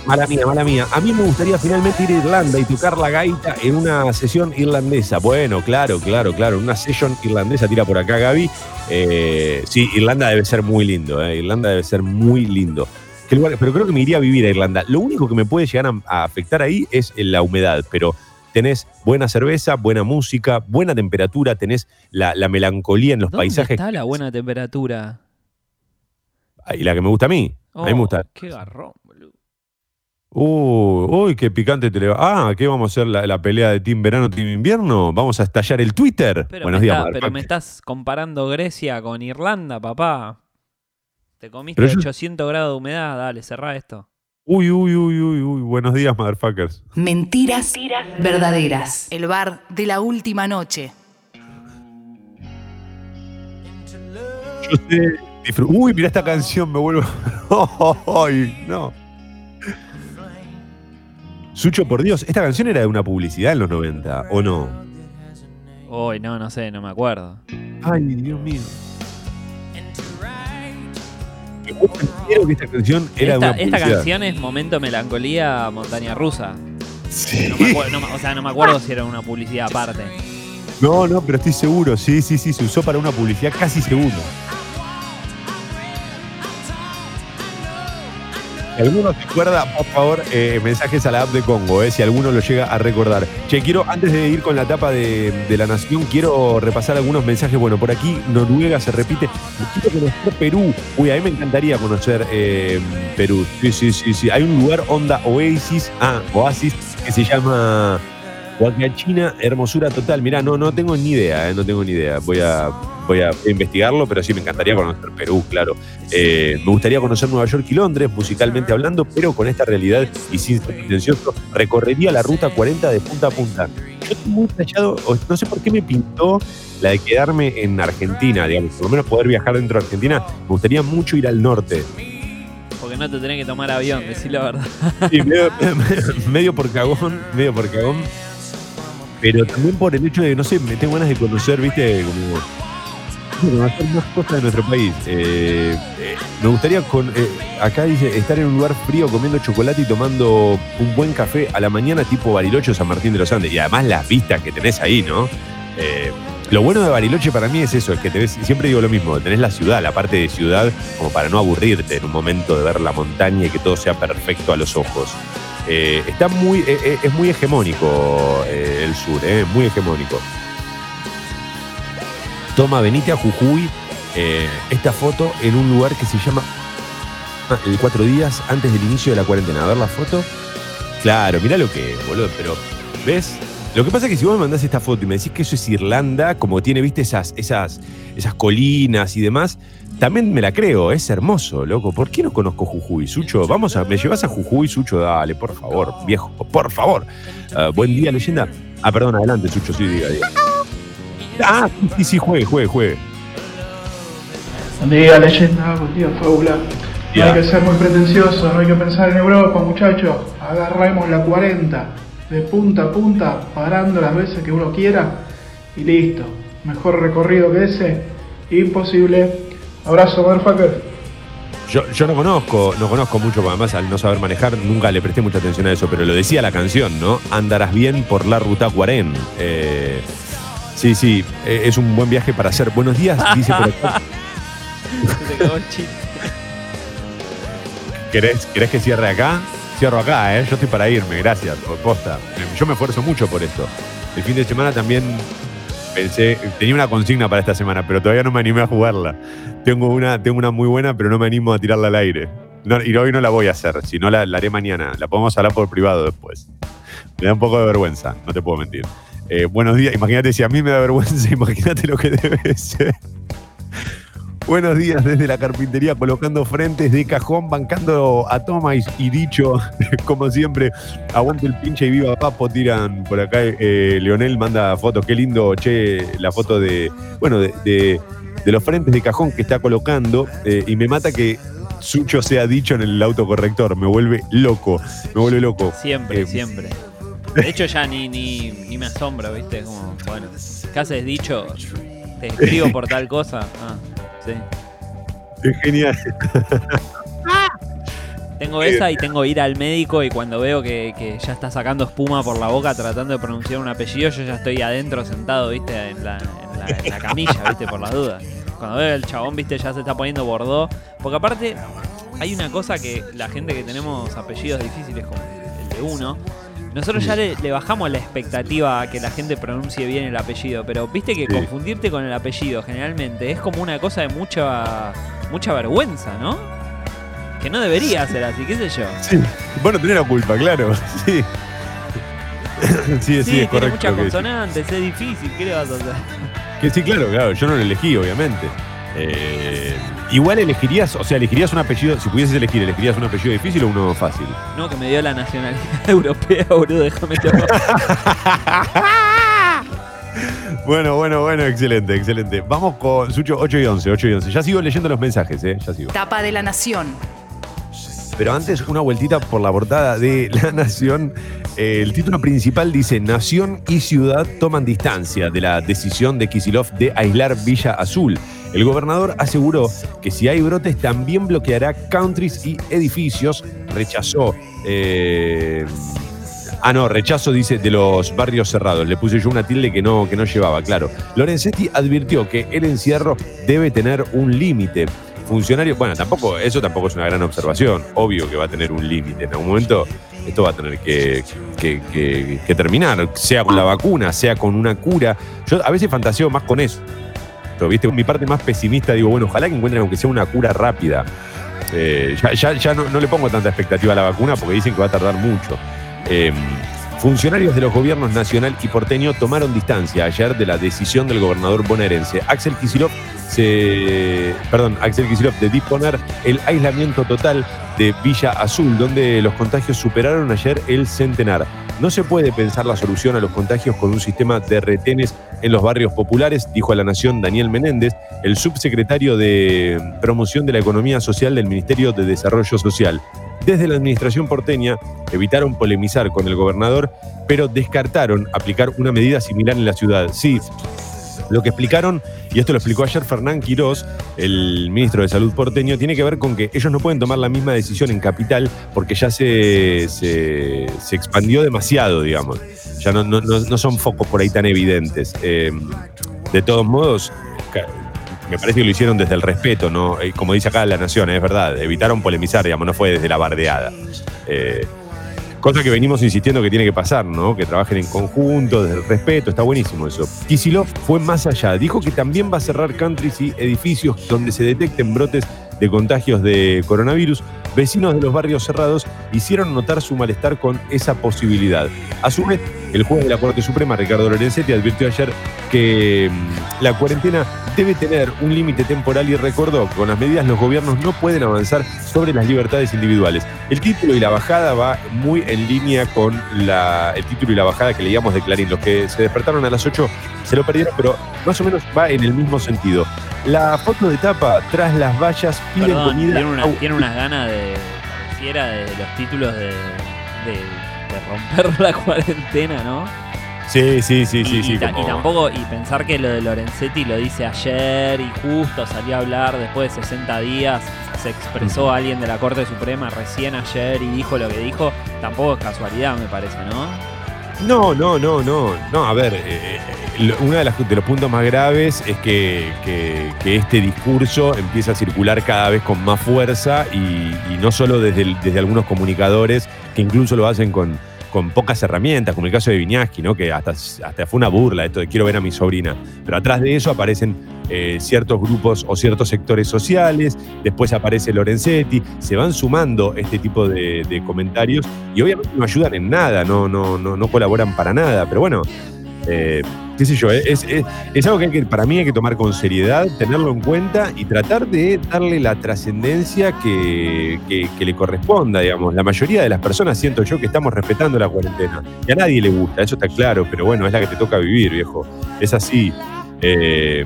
Mala mía, mala mía. A mí me gustaría finalmente ir a Irlanda y tocar la gaita en una sesión irlandesa. Bueno, claro, claro, claro. Una sesión irlandesa, tira por acá Gaby. Eh, sí, Irlanda debe ser muy lindo. eh. Irlanda debe ser muy lindo. Pero creo que me iría a vivir a Irlanda. Lo único que me puede llegar a, a afectar ahí es la humedad, pero tenés buena cerveza, buena música, buena temperatura, tenés la, la melancolía en los ¿Dónde paisajes. está la buena temperatura? Y la que me gusta a mí. a mí me Oh, gusta. Qué garrón, boludo. Uh, uy, qué picante te le va. Ah, ¿qué vamos a hacer? La, la pelea de Team Verano, Team Invierno? ¿Vamos a estallar el Twitter? Pero, Buenos me, días, está- pero me estás comparando Grecia con Irlanda, papá. Te comiste Pero yo- 800 grados de humedad, dale, cerrá esto. Uy, uy, uy, uy, uy. Buenos días, motherfuckers. Mentiras verdaderas. El bar de la última noche. Yo sé. Uy, mira esta canción, me vuelvo. Ay, no. Sucho, por Dios, esta canción era de una publicidad en los 90, ¿o no? Uy, no, no sé, no me acuerdo. Ay, Dios mío. Quiero que esta canción era esta, de una esta publicidad. canción es Momento Melancolía Montaña Rusa. Sí. No me acuerdo- no o sea, no me acuerdo si era una publicidad aparte. No, no, pero estoy seguro. Sí, sí, sí, se usó para una publicidad casi seguro. Si alguno se acuerda, por favor, eh, mensajes a la app de Congo, eh, si alguno lo llega a recordar. Che, quiero, antes de ir con la etapa de, de la nación, quiero repasar algunos mensajes. Bueno, por aquí Noruega se repite. Quiero conocer Perú. Uy, a mí me encantaría conocer eh, Perú. Sí, sí, sí, sí. Hay un lugar onda Oasis, ah, Oasis, que se llama Huacachina, hermosura total. Mirá, no, no tengo ni idea, eh, no tengo ni idea. Voy a, voy a investigarlo, pero sí me encantaría conocer Perú, claro. Eh, me gustaría conocer Nueva York y Londres, musicalmente hablando, pero con esta realidad y sin ser pretencioso, recorrería la ruta 40 de punta a punta. Yo estoy muy tallado, no sé por qué me pintó la de quedarme en Argentina, digamos, por lo menos poder viajar dentro de Argentina. Me gustaría mucho ir al norte. Porque no te tenés que tomar avión, decir la verdad. Sí, medio, medio por cagón, medio por cagón. Pero también por el hecho de, no sé, me tengo ganas de conocer, viste, como conocer más cosas de nuestro país. Eh, eh, me gustaría, con, eh, acá dice, estar en un lugar frío comiendo chocolate y tomando un buen café a la mañana tipo Bariloche o San Martín de los Andes. Y además las vistas que tenés ahí, ¿no? Eh, lo bueno de Bariloche para mí es eso, es que tenés, siempre digo lo mismo, tenés la ciudad, la parte de ciudad, como para no aburrirte en un momento de ver la montaña y que todo sea perfecto a los ojos. Eh, está muy, eh, eh, es muy hegemónico el sur, eh, muy hegemónico. Toma, venite a Jujuy esta foto en un lugar que se llama ah, el cuatro días antes del inicio de la cuarentena. A ver la foto. Claro, mira lo que es, boludo, pero ¿ves? Lo que pasa es que si vos me mandás esta foto y me decís que eso es Irlanda, como tiene, viste, esas, esas, esas colinas y demás, también me la creo, es hermoso, loco. ¿Por qué no conozco Jujuy, Sucho? Vamos a, ¿me llevas a Jujuy, Sucho? Dale, por favor, viejo, por favor. Ah, buen día, leyenda. Ah, perdón, adelante, Sucho, sí, diga, diga. Ah, sí, sí, juegue, juegue, juegue. Buen día, leyenda. Buen día, fábula. No hay que ser muy pretencioso, no hay que pensar en Europa, muchachos. Agarremos la 40, de punta a punta, parando las veces que uno quiera y listo. Mejor recorrido que ese, imposible. Abrazo, motherfucker. Yo, yo no conozco, no conozco mucho, porque además al no saber manejar nunca le presté mucha atención a eso, pero lo decía la canción, ¿no? Andarás bien por la ruta 40. Eh, sí, sí, eh, es un buen viaje para hacer. Buenos días, dice por acá. Se te quedó el chiste. ¿Querés, querés que cierre acá? Cierro acá, ¿eh? Yo estoy para irme, gracias, por posta. Yo me esfuerzo mucho por esto. El fin de semana también pensé, tenía una consigna para esta semana, pero todavía no me animé a jugarla. Tengo una, tengo una muy buena, pero no me animo a tirarla al aire. Y hoy no la voy a hacer, si no la, la haré mañana. La podemos hablar por privado después. Me da un poco de vergüenza, no te puedo mentir. Eh, buenos días, imagínate si a mí me da vergüenza, imagínate lo que debe ser. Buenos días desde la carpintería, colocando frentes de cajón, bancando a Tomás y dicho, como siempre, aguante el pinche y viva Papo, tiran por acá. eh, Leonel manda fotos, qué lindo, che, la foto de, bueno, de, de- de los frentes de cajón que está colocando, eh, y me mata que Sucho sea dicho en el autocorrector, me vuelve loco, me vuelve loco. Siempre, Eh, siempre. De hecho, ya ni, ni, ni me asombra, ¿viste? Como, bueno, ¿qué haces dicho? Te escribo por tal cosa. Ah, sí. Es genial. Tengo esa y tengo ir al médico y cuando veo que, que ya está sacando espuma por la boca tratando de pronunciar un apellido, yo ya estoy adentro sentado, ¿viste? En la, en la, en la camilla, ¿viste? Por las dudas. Cuando veo el chabón, ¿viste? Ya se está poniendo bordó. Porque aparte, hay una cosa que la gente que tenemos apellidos difíciles como el de uno, nosotros ya le, le bajamos la expectativa a que la gente pronuncie bien el apellido, pero viste que Sí. confundirte con el apellido generalmente es como una cosa de mucha mucha vergüenza, ¿no? Que no debería ser así, qué sé yo. Sí, vos no tenés la culpa, claro. Sí. Sí, sí, es tiene correcto. muchas consonantes, es difícil, ¿qué le vas a hacer? Que sí, claro, claro, yo no lo elegí, obviamente. Eh, igual elegirías, o sea, elegirías un apellido, si pudieses elegir, elegirías un apellido difícil o uno fácil. No, que me dio la nacionalidad europea, boludo, déjame te Bueno, bueno, bueno, excelente, excelente. Vamos con Sucho 8 y 11, 8 y 11. Ya sigo leyendo los mensajes, ¿eh? Ya sigo. Tapa de la Nación. Pero antes, una vueltita por la portada de La Nación. Eh, el título principal dice: Nación y ciudad toman distancia de la decisión de Kisilov de aislar Villa Azul. El gobernador aseguró que si hay brotes también bloqueará countries y edificios. Rechazó. eh, Ah, no, rechazo, dice, de los barrios cerrados. Le puse yo una tilde que no, que no llevaba, claro. Lorenzetti advirtió que el encierro debe tener un límite. Funcionario, bueno, tampoco, eso tampoco es una gran observación. Obvio que va a tener un límite. En algún momento esto va a tener que, que- terminar, sea con la vacuna, sea con una cura. Yo a veces fantaseo más con eso. ¿Viste? Mi parte más pesimista digo, bueno, ojalá que encuentren aunque sea una cura rápida. Eh, ya ya- no, le pongo tanta expectativa a la vacuna porque dicen que va a tardar mucho. Eh, funcionarios de los gobiernos nacional y porteño tomaron distancia ayer de la decisión del gobernador bonaerense Axel Kicillof se, perdón, Axel Kicillof de disponer el aislamiento total de Villa Azul, donde los contagios superaron ayer el centenar. No se puede pensar la solución a los contagios con un sistema de retenes en los barrios populares, dijo a la Nación Daniel Menéndez, el subsecretario de Promoción de la Economía Social del Ministerio de Desarrollo Social. Desde la administración porteña evitaron polemizar con el gobernador, pero descartaron aplicar una medida similar en la ciudad. Sí, lo que explicaron, y esto lo explicó ayer Fernán Quirós, el ministro de Salud porteño, tiene que ver con que ellos no pueden tomar la misma decisión en capital porque ya se, se, expandió demasiado, digamos. Ya no, son focos por ahí tan evidentes. Eh, de todos modos, me parece que lo hicieron desde el respeto, ¿no? Eh, Como dice acá la Nación, es verdad, evitaron polemizar, digamos, no fue desde la bardeada. Eh, Cosa que venimos insistiendo que tiene que pasar, ¿no? Que trabajen en conjunto, desde el respeto, está buenísimo eso. Kisilov fue más allá, dijo que también va a cerrar countries y edificios donde se detecten brotes de contagios de coronavirus. Vecinos de los barrios cerrados hicieron notar su malestar con esa posibilidad. A su vez, el juez de la Corte Suprema, Ricardo Lorenzetti, advirtió ayer que mm, la cuarentena debe tener un límite temporal y recordó que con las medidas los gobiernos no pueden avanzar sobre las libertades individuales. El título y la bajada va muy en línea con la, el título y la bajada que leíamos de Clarín. Los que se despertaron a las 8 se lo perdieron, pero más o menos va en el mismo sentido. La foto de tapa tras las vallas piden Perdón, comida. tiene, una- tiene unas ganas de. pareciera de los títulos de, de, de romper la cuarentena, ¿no? Sí, sí, sí, y, sí, y sí. y tampoco, y pensar que lo de Lorenzetti lo dice ayer y justo salió a hablar después de 60 días, se expresó alguien de la Corte Suprema recién ayer y dijo lo que dijo, tampoco es casualidad, me parece, ¿no? No, no, no, no. No, a ver, eh, lo- uno de, las- de los puntos más graves es que, que- que este discurso empieza a circular cada vez con más fuerza y, y no solo desde, el- desde algunos comunicadores que incluso lo hacen con, con pocas herramientas, como el caso de Viñaski, ¿no? que hasta, hasta fue una burla esto de quiero ver a mi sobrina. Pero atrás de eso aparecen eh, ciertos grupos o ciertos sectores sociales, después aparece Lorenzetti, se van sumando este tipo de, comentarios y obviamente no ayudan en nada, no, no, no, no colaboran para nada, pero bueno, eh, qué yo, es, es- es algo que, para mí hay que tomar con seriedad, tenerlo en cuenta y tratar de darle la trascendencia que, que- le corresponda, digamos. La mayoría de las personas siento yo que estamos respetando la cuarentena y a nadie le gusta, eso está claro, pero bueno, es la que te toca vivir, viejo, es así. Eh,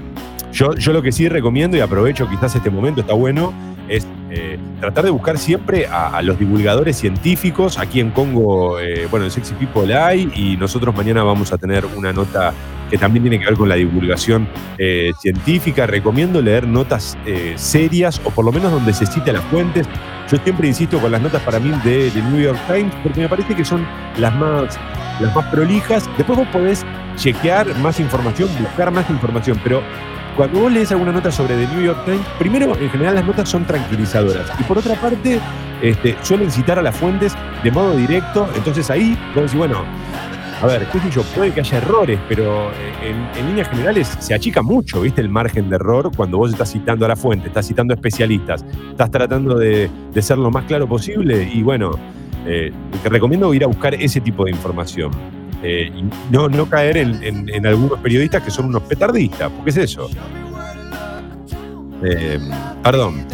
yo, yo lo que sí recomiendo y aprovecho quizás este momento, está bueno, es eh, tratar de buscar siempre a, los divulgadores científicos. Aquí en Congo, eh, bueno, en Sexy People hay y nosotros mañana vamos a tener una nota que también tiene que ver con la divulgación eh, científica. Recomiendo leer notas eh, serias o por lo menos donde se cite las fuentes. Yo siempre insisto con las notas para mí de, de New York Times porque me parece que son las más, las más prolijas. Después vos podés chequear más información, buscar más información, pero cuando vos lees alguna nota sobre The New York Times, primero, en general las notas son tranquilizadoras. Y por otra parte, este, suelen citar a las fuentes de modo directo. Entonces ahí vos decís, bueno, a ver, qué sé yo, puede que haya errores, pero en, en líneas generales se achica mucho, ¿viste? El margen de error cuando vos estás citando a la fuente, estás citando especialistas, estás tratando de, ser lo más claro posible. Y bueno, eh, te recomiendo ir a buscar ese tipo de información. Eh, y no, caer en, algunos periodistas que son unos petardistas, porque es eso. Eh, perdón.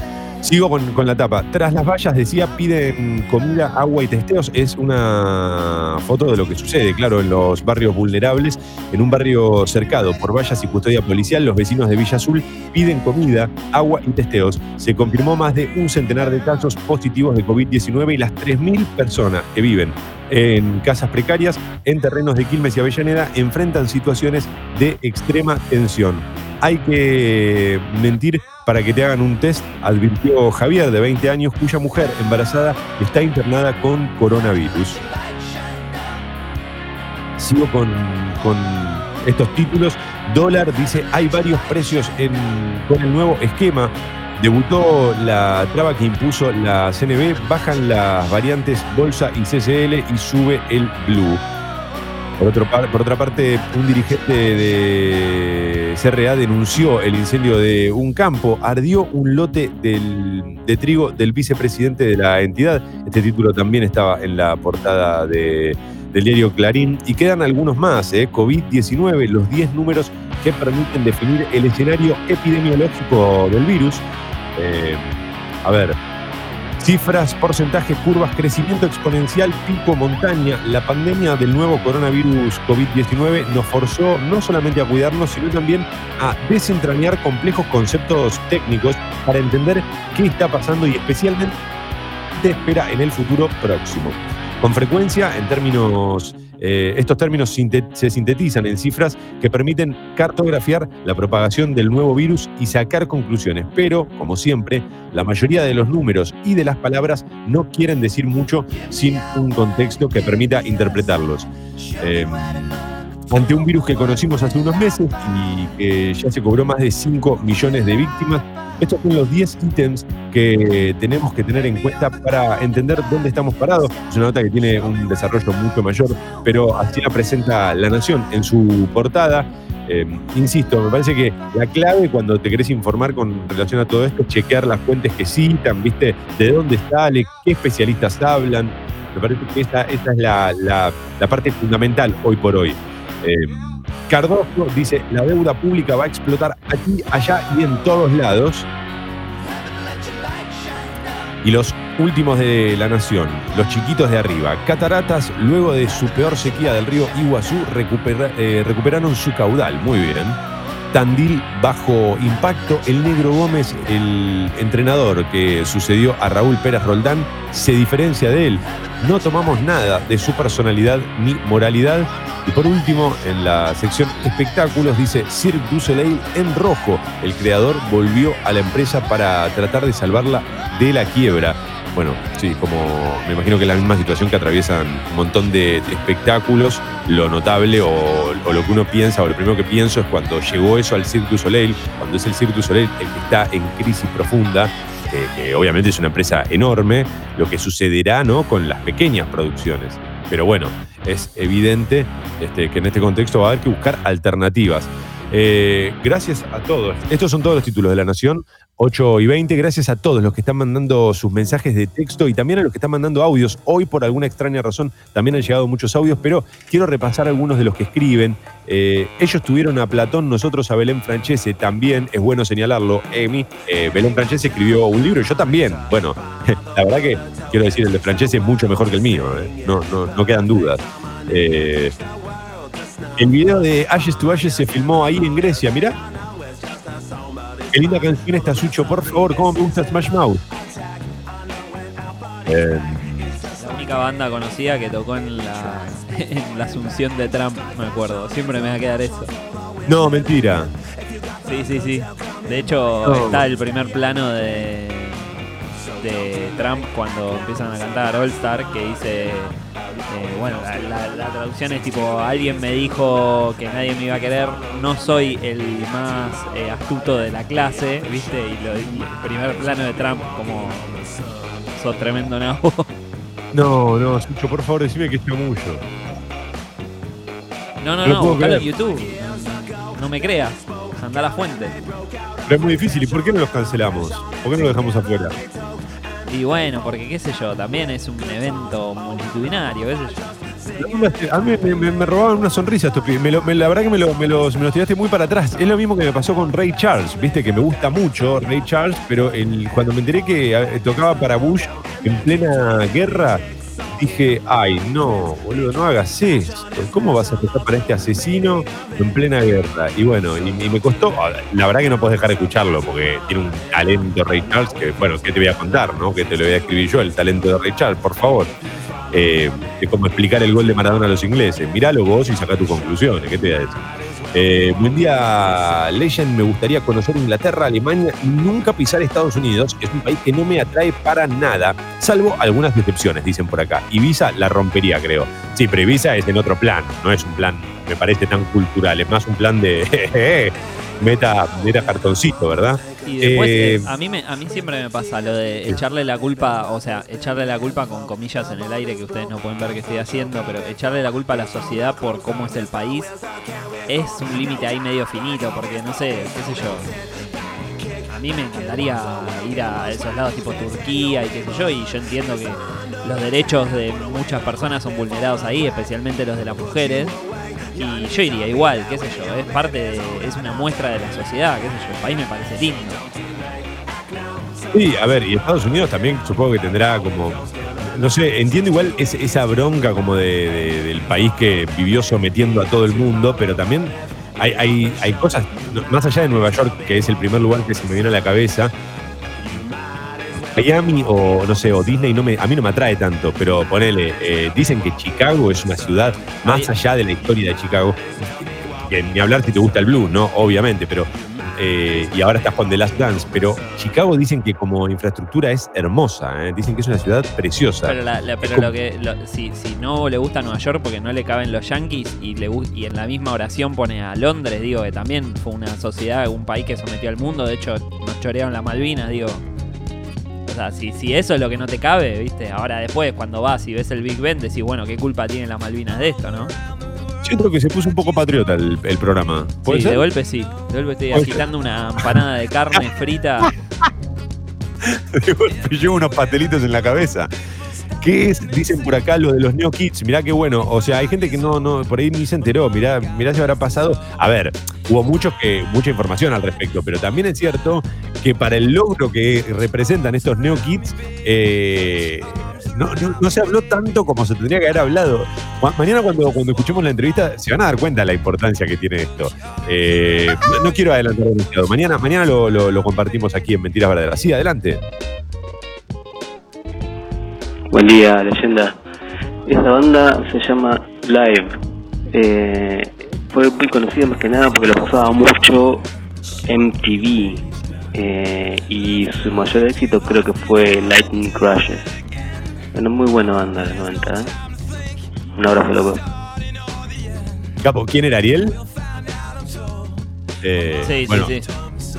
Sigo con, con la tapa. Tras las vallas decía piden comida, agua y testeos. Es una foto de lo que sucede, claro, en los barrios vulnerables. En un barrio cercado por vallas y custodia policial, los vecinos de Villa Azul piden comida, agua y testeos. Se confirmó más de un centenar de casos positivos de COVID-19 y las 3.000 personas que viven en casas precarias, en terrenos de Quilmes y Avellaneda, enfrentan situaciones de extrema tensión. Hay que mentir para que te hagan un test, advirtió Javier, de 20 años, cuya mujer embarazada está internada con coronavirus. Sigo con, con estos títulos. Dólar dice, hay varios precios en- con el nuevo esquema. Debutó la traba que impuso la CNB, bajan las variantes Bolsa y CCL y sube el Blue. Por, otro por otra parte, un dirigente de CRA denunció el incendio de un campo, ardió un lote del- de trigo del vicepresidente de la entidad. Este título también estaba en la portada de- del diario Clarín. Y quedan algunos más, ¿eh? COVID-19, los 10 números que permiten definir el escenario epidemiológico del virus. Eh, a ver, Cifras, porcentajes, curvas, crecimiento exponencial, pico, montaña. La pandemia del nuevo coronavirus COVID-19 nos forzó no solamente a cuidarnos, sino también a desentrañar complejos conceptos técnicos para entender qué está pasando y especialmente qué espera en el futuro próximo. Con frecuencia, en términos, eh, estos términos se sintetizan en cifras que permiten cartografiar la propagación del nuevo virus y sacar conclusiones. Pero, como siempre, la mayoría de los números y de las palabras no quieren decir mucho sin un contexto que permita interpretarlos. Eh, ante un virus que conocimos hace unos meses y que ya se cobró más de 5 millones de víctimas, estos son los 10 ítems que tenemos que tener en cuenta para entender dónde estamos parados. Es una nota que tiene un desarrollo mucho mayor, pero así la presenta La Nación en su portada. Eh, insisto, me parece que la clave cuando te querés informar con relación a todo esto es chequear las fuentes que citan, ¿viste? De dónde sale, qué especialistas hablan. Me parece que esa es la, la- parte fundamental hoy por hoy. Eh, Cardoso dice, la deuda pública va a explotar aquí, allá y en todos lados. Y los últimos de la nación, los chiquitos de arriba. Cataratas, luego de su peor sequía del río Iguazú, eh, recuperaron su caudal. Muy bien. Tandil bajo impacto. El Negro Gómez, el entrenador que sucedió a Raúl Pérez Roldán, se diferencia de él. No tomamos nada de su personalidad ni moralidad. Y por último, en la sección espectáculos, dice Cirque du Soleil en rojo. El creador volvió a la empresa para tratar de salvarla de la quiebra. Bueno, sí, como me imagino que es la misma situación que atraviesan un montón de, espectáculos, lo notable o, o lo que uno piensa, o lo primero que pienso es cuando llegó eso al Cirque du Soleil, cuando es el Cirque du Soleil el que está en crisis profunda, eh, que obviamente es una empresa enorme, lo que sucederá ¿no? con las pequeñas producciones. Pero bueno, es evidente este, que en este contexto va a haber que buscar alternativas. Eh, gracias a todos. Estos son todos los títulos de La Nación. 8 y 20. Gracias a todos los que están mandando sus mensajes de texto y también a los que están mandando audios. Hoy, por alguna extraña razón, también han llegado muchos audios, pero quiero repasar algunos de los que escriben. Eh, ellos tuvieron a Platón, nosotros a Belén Francese también, es bueno señalarlo. Emi, eh, Belén Francese escribió un libro y yo también. Bueno, la verdad que quiero decir, el de Francese es mucho mejor que el mío, eh. no, no, no quedan dudas. El video de Ashes to Ashes se filmó ahí en Grecia, mirá. Qué linda canción esta, Sucho, por favor, cómo me gusta Smash Mouth. Eh, La única banda conocida que tocó en la, en la asunción de Trump, me acuerdo. Siempre me va a quedar eso. no, mentira. Sí, sí, sí. De hecho, No. está el primer plano de, de Trump cuando empiezan a cantar All Star que dice. Eh, bueno, la, la- la traducción es tipo: Alguien me dijo que nadie me iba a querer, no soy el más eh, astuto de la clase, ¿viste? Y, lo, y el primer plano de Trump, como. Sos tremendo nabo. No, no, Sucho, por favor, decime que es mucho. No, no, No no, buscalo en. YouTube. No me creas. Anda a la fuente. Pero es muy difícil. ¿Y por qué no los cancelamos? ¿Por qué no lo dejamos afuera? Y bueno, porque qué sé yo, también es un evento multitudinario, qué sé yo. A mí me, me- robaban una sonrisa. Me la verdad que me, lo- los, me los tiraste muy para atrás. Es lo mismo que me pasó con Ray Charles, viste, que me gusta mucho Ray Charles, pero cuando me enteré que eh, tocaba para Bush en plena guerra, dije, ay, no, boludo, no hagas esto. ¿Cómo vas a tocar para este asesino en plena guerra? Y bueno, y, me costó, la verdad que no puedes dejar de escucharlo, porque tiene un talento Ray Charles que, bueno, ¿qué te voy a contar, no? Que te lo voy a escribir yo, el talento de Ray Charles, por favor. Eh, es como explicar el gol de Maradona a los ingleses. Míralo vos y saca tus conclusiones. ¿Qué te voy a decir? Eh, buen día, Legend. Me gustaría conocer Inglaterra, Alemania y nunca pisar Estados Unidos. Es un país que no me atrae para nada, salvo algunas decepciones, dicen por acá. Ibiza la rompería, creo. Sí, pero Ibiza es en otro plan. No es un plan, me parece, tan cultural. Es más un plan de meta, meta cartoncito, ¿verdad? Y después, Eh, eh, a, mí me, a mí siempre me pasa lo de echarle la culpa, o sea, echarle la culpa con comillas en el aire que ustedes no pueden ver que estoy haciendo, pero echarle la culpa a la sociedad por cómo es el país es un límite ahí medio finito, porque no sé, qué sé yo. A mí me encantaría ir a esos lados tipo Turquía y qué sé yo, y yo entiendo que los derechos de muchas personas son vulnerados ahí, especialmente los de las mujeres. Y yo iría igual, qué sé yo, es parte de, es una muestra de la sociedad, qué sé yo, el país me parece lindo. Sí, a ver, y Estados Unidos también supongo que tendrá como. No sé, entiendo igual es- esa bronca como de- de- del país que vivió sometiendo a todo el mundo, pero también hay, hay, hay cosas, más allá de Nueva York, que es el primer lugar que se me viene a la cabeza. Miami o no sé, o Disney no me, a mí no me atrae tanto, pero ponele, eh, dicen que Chicago es una ciudad más allá de la historia de Chicago. Que ni hablar si te gusta el blues, ¿no? Obviamente, pero eh, y ahora estás con The Last Dance, pero Chicago dicen que como infraestructura es hermosa, ¿eh? dicen que es una ciudad preciosa. Pero, la- la- pero como- lo que lo- si, si no le gusta Nueva York porque no le caben los Yankees y le y en la misma oración pone a Londres, digo que también fue una sociedad, un país que sometió al mundo, de hecho nos chorearon las Malvinas, digo. O sea, si, si eso es lo que no te cabe, ¿viste? Ahora después, cuando vas y ves el Big Ben, decís, bueno, ¿qué culpa tienen las Malvinas de esto, no? Yo creo que se puso un poco patriota el, el programa. ¿Puede Sí, ser? de golpe sí. De golpe estoy agitando una empanada de carne frita. De golpe llevo unos pastelitos en la cabeza. ¿Qué? Dicen por acá lo de los Neo Kids. Mirá qué bueno. O sea, hay gente que no, no, por ahí ni se enteró. Mirá, mirá si habrá pasado. A ver, hubo muchos que, mucha información al respecto, pero también es cierto que para el logro que representan estos Neo Kids, eh, no, se habló tanto como se tendría que haber hablado. Ma- Mañana cuando, cuando escuchemos la entrevista se van a dar cuenta de la importancia que tiene esto. Eh, no, quiero adelantar demasiado. Mañana, mañana lo, lo- lo compartimos aquí en Mentiras Verdaderas. Sí, adelante. Buen día, leyenda. Esa banda se llama Live. Eh, fue muy conocida más que nada porque lo pasaba mucho MTV. Eh, y su mayor éxito creo que fue Lightning Crashes. Bueno, muy buena banda de los 90. ¿eh? Un abrazo, loco. Capo, ¿quién era Ariel? Eh, Sí, bueno, sí, sí.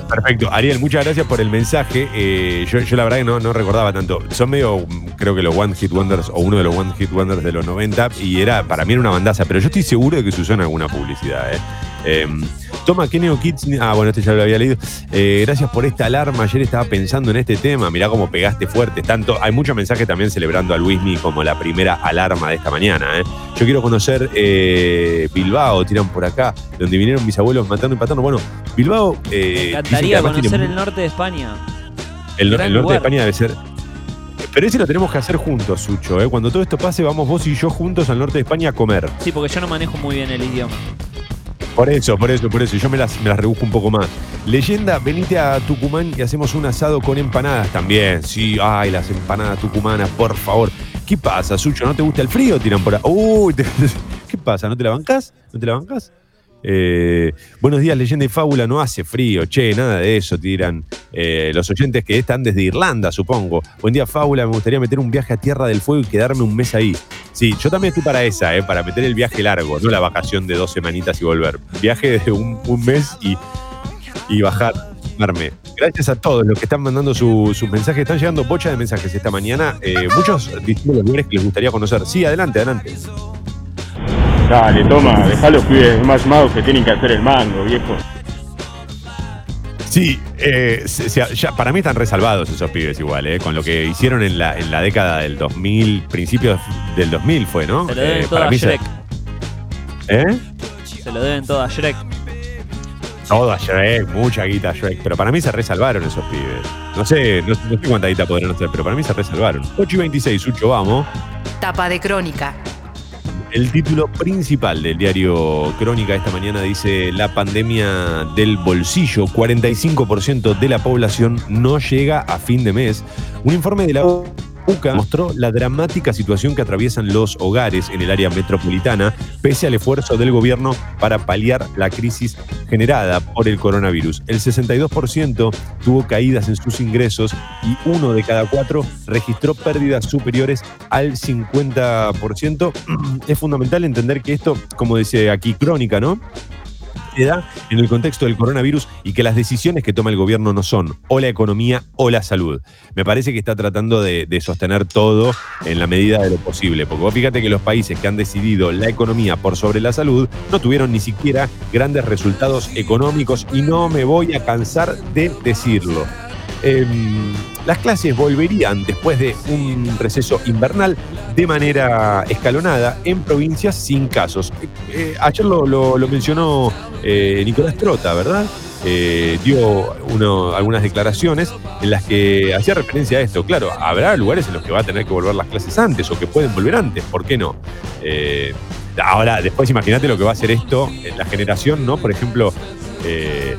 Perfecto. Ariel, muchas gracias por el mensaje. Eh, yo, yo la verdad que no, no recordaba tanto. Son medio, creo que los One Hit Wonders o uno de los One Hit Wonders de los 90 y era, para mí era una bandaza, pero yo estoy seguro de que se usó alguna publicidad. ¿eh? Eh, toma, ¿qué Neo Kids? Ah, bueno, este ya lo había leído. Eh, gracias por esta alarma. Ayer estaba pensando en este tema. Mirá cómo pegaste fuerte. Tanto, hay muchos mensajes también celebrando a Luismi como la primera alarma de esta mañana. ¿eh? Yo quiero conocer eh, Bilbao, tiran por acá, donde vinieron mis abuelos matando y empatando. Bueno, Bilbao. Me encantaría tiene conocer el norte de España. el, norte de. España debe ser. Pero ese lo tenemos que hacer juntos, Sucho. ¿eh? Cuando todo esto pase, vamos vos y yo juntos al norte de España a comer. Sí, porque yo no manejo muy bien el idioma. Por eso, por eso, por eso. Yo me las, me las rebusco un poco más. Leyenda, venite a Tucumán y hacemos un asado con empanadas también. Sí, ay, las empanadas tucumanas, por favor. ¿Qué pasa, Sucho? ¿No te gusta el frío? Tiran por ahí. Uy, ¿qué pasa? ¿No te la bancás? ¿No te la bancás? Eh, buenos días, leyenda y fábula. No hace frío, che, nada de eso, tiran eh, los oyentes que están desde Irlanda, supongo. Buen día, fábula. Me gustaría meter un viaje a Tierra del Fuego y quedarme un mes ahí. Sí, yo también estoy para esa, eh, para meter el viaje largo, no la vacación de dos semanitas y volver. Viaje de un, mes y, y bajar. Gracias a todos los que están mandando su- sus mensajes. Están llegando bocha de mensajes esta mañana. eh, muchos diciendo los lugares que les gustaría conocer. Sí, adelante, adelante. Dale, toma, dejá los pibes más magos que tienen que hacer el mango, viejo. Sí, eh, se- se- ya, para mí están resalvados esos pibes igual, eh, con lo que hicieron en la, en la década del 2000, principios del 2000 fue, ¿no? Se lo deben Eh, todo a se- Shrek. ¿Eh? Se lo deben todo a Shrek. Todo a Shrek, mucha guita a Shrek, pero para mí se resalvaron esos pibes. No sé, no, no sé cuánta guita podrán hacer, pero para mí se resalvaron. 8 y 26, Sucho, vamos. Tapa de crónica. El título principal del diario Crónica esta mañana dice La pandemia del bolsillo, 45% de la población no llega a fin de mes. Un informe de la UCA mostró la dramática situación que atraviesan los hogares en el área metropolitana, pese al esfuerzo del gobierno para paliar la crisis generada por el coronavirus. El 62% tuvo caídas en sus ingresos y uno de cada cuatro registró pérdidas superiores al 50%. Es fundamental entender que esto, como dice aquí Crónica, ¿no? En el contexto del coronavirus y que las decisiones que toma el gobierno no son o la economía o la salud. Me parece que está tratando de, de sostener todo en la medida de lo posible, porque vos fíjate que los países que han decidido la economía por sobre la salud no tuvieron ni siquiera grandes resultados económicos y no me voy a cansar de decirlo. Em, las clases volverían después de un receso invernal de manera escalonada en provincias sin casos. Eh, eh, ayer lo, mencionó eh, Nicolás Trota, ¿verdad? Eh, dio algunas declaraciones en las que hacía referencia a esto. Claro, habrá lugares en los que va a tener que volver las clases antes o que pueden volver antes, ¿por qué no? Eh, ahora, después imagínate lo que va a hacer esto en la generación, ¿no? Por ejemplo, de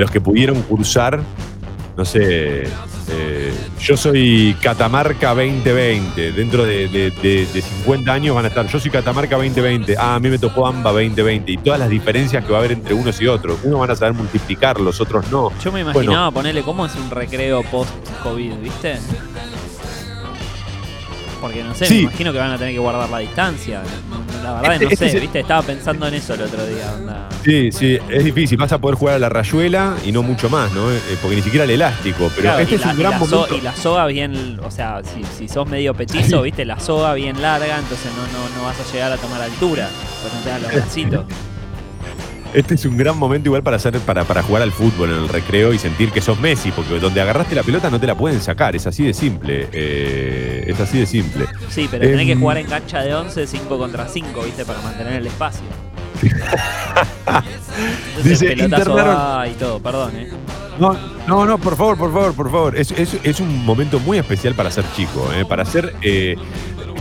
los que pudieron cursar no sé, eh, yo soy Catamarca 2020, dentro de, de- de- de 50 años van a estar, yo soy Catamarca 2020, ah, a mí me tocó AMBA 2020, y todas las diferencias que va a haber entre unos y otros. Unos van a saber multiplicar, los otros no. Yo me Bueno. imaginaba ponerle cómo es un recreo post-COVID, ¿viste? Porque no sé, Sí. me imagino que van a tener que guardar la distancia. La verdad, Este- no este sé, es- ¿viste? Estaba pensando en eso el otro día. onda. Sí, sí, es difícil, vas a poder jugar a la rayuela y no mucho más, ¿no? Eh, Porque ni siquiera el elástico, pero Claro, este es la, un gran momento. so- y la soga bien, o sea, si, si sos medio petizo, viste, la soga bien larga, entonces no, no, no vas a llegar a tomar altura, pues no te dan los bracitos. Este es un gran momento igual para hacer, para, para jugar al fútbol en el recreo y sentir que sos Messi, porque donde agarraste la pelota no te la pueden sacar, es así de simple. eh, es así de simple. Sí, pero tenés que Em, jugar en cancha de 11, 5 contra 5, ¿viste? Para mantener el espacio. Entonces Dice, internaron- y todo, perdón, ¿eh? No, no, no, por favor, por favor, por favor. Es, es- es un momento muy especial para ser chico, ¿eh? para ser. eh,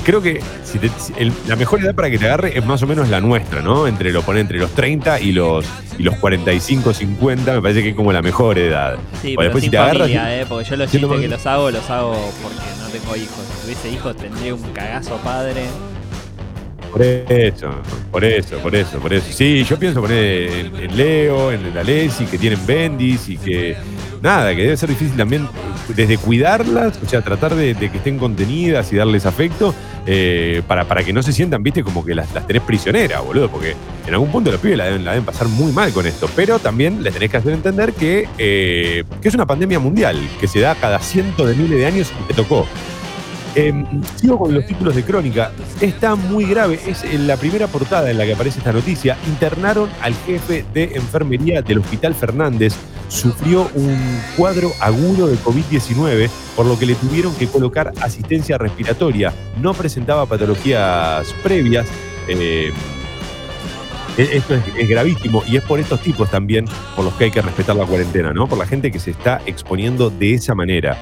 creo que si te- si el- la mejor edad para que te agarre es más o menos la nuestra, ¿no? Entre lo pone entre los 30 y los, y los 45, 50, me parece que es como la mejor edad. Sí, pero sin te agarras- familia, ¿eh? Porque yo los chistes que los hago, los hago porque no tengo hijos. Si tuviese hijos tendría un cagazo padre. Por eso, por eso, por eso, por eso. Sí, yo pienso poner en, en Leo, en el Alessi, que tienen bendis y que. Nada, que debe ser difícil también desde cuidarlas, o sea, tratar de, de que estén contenidas y darles afecto eh, para, para que no se sientan, viste, como que las, las tenés prisioneras, boludo, porque en algún punto los pibes la deben, pasar muy mal con esto, pero también les tenés que hacer entender que, eh, que es una pandemia mundial, que se da cada cientos de miles de años y te tocó. Eh, sigo con los títulos de crónica. Está muy grave. Es en la primera portada en la que aparece esta noticia. Internaron al jefe de enfermería del Hospital Fernández. Sufrió un cuadro agudo de COVID-19, por lo que le tuvieron que colocar asistencia respiratoria. No presentaba patologías previas. Eh, e- esto es, es gravísimo y es por estos tipos también por los que hay que respetar la cuarentena, ¿no? Por la gente que se está exponiendo de esa manera.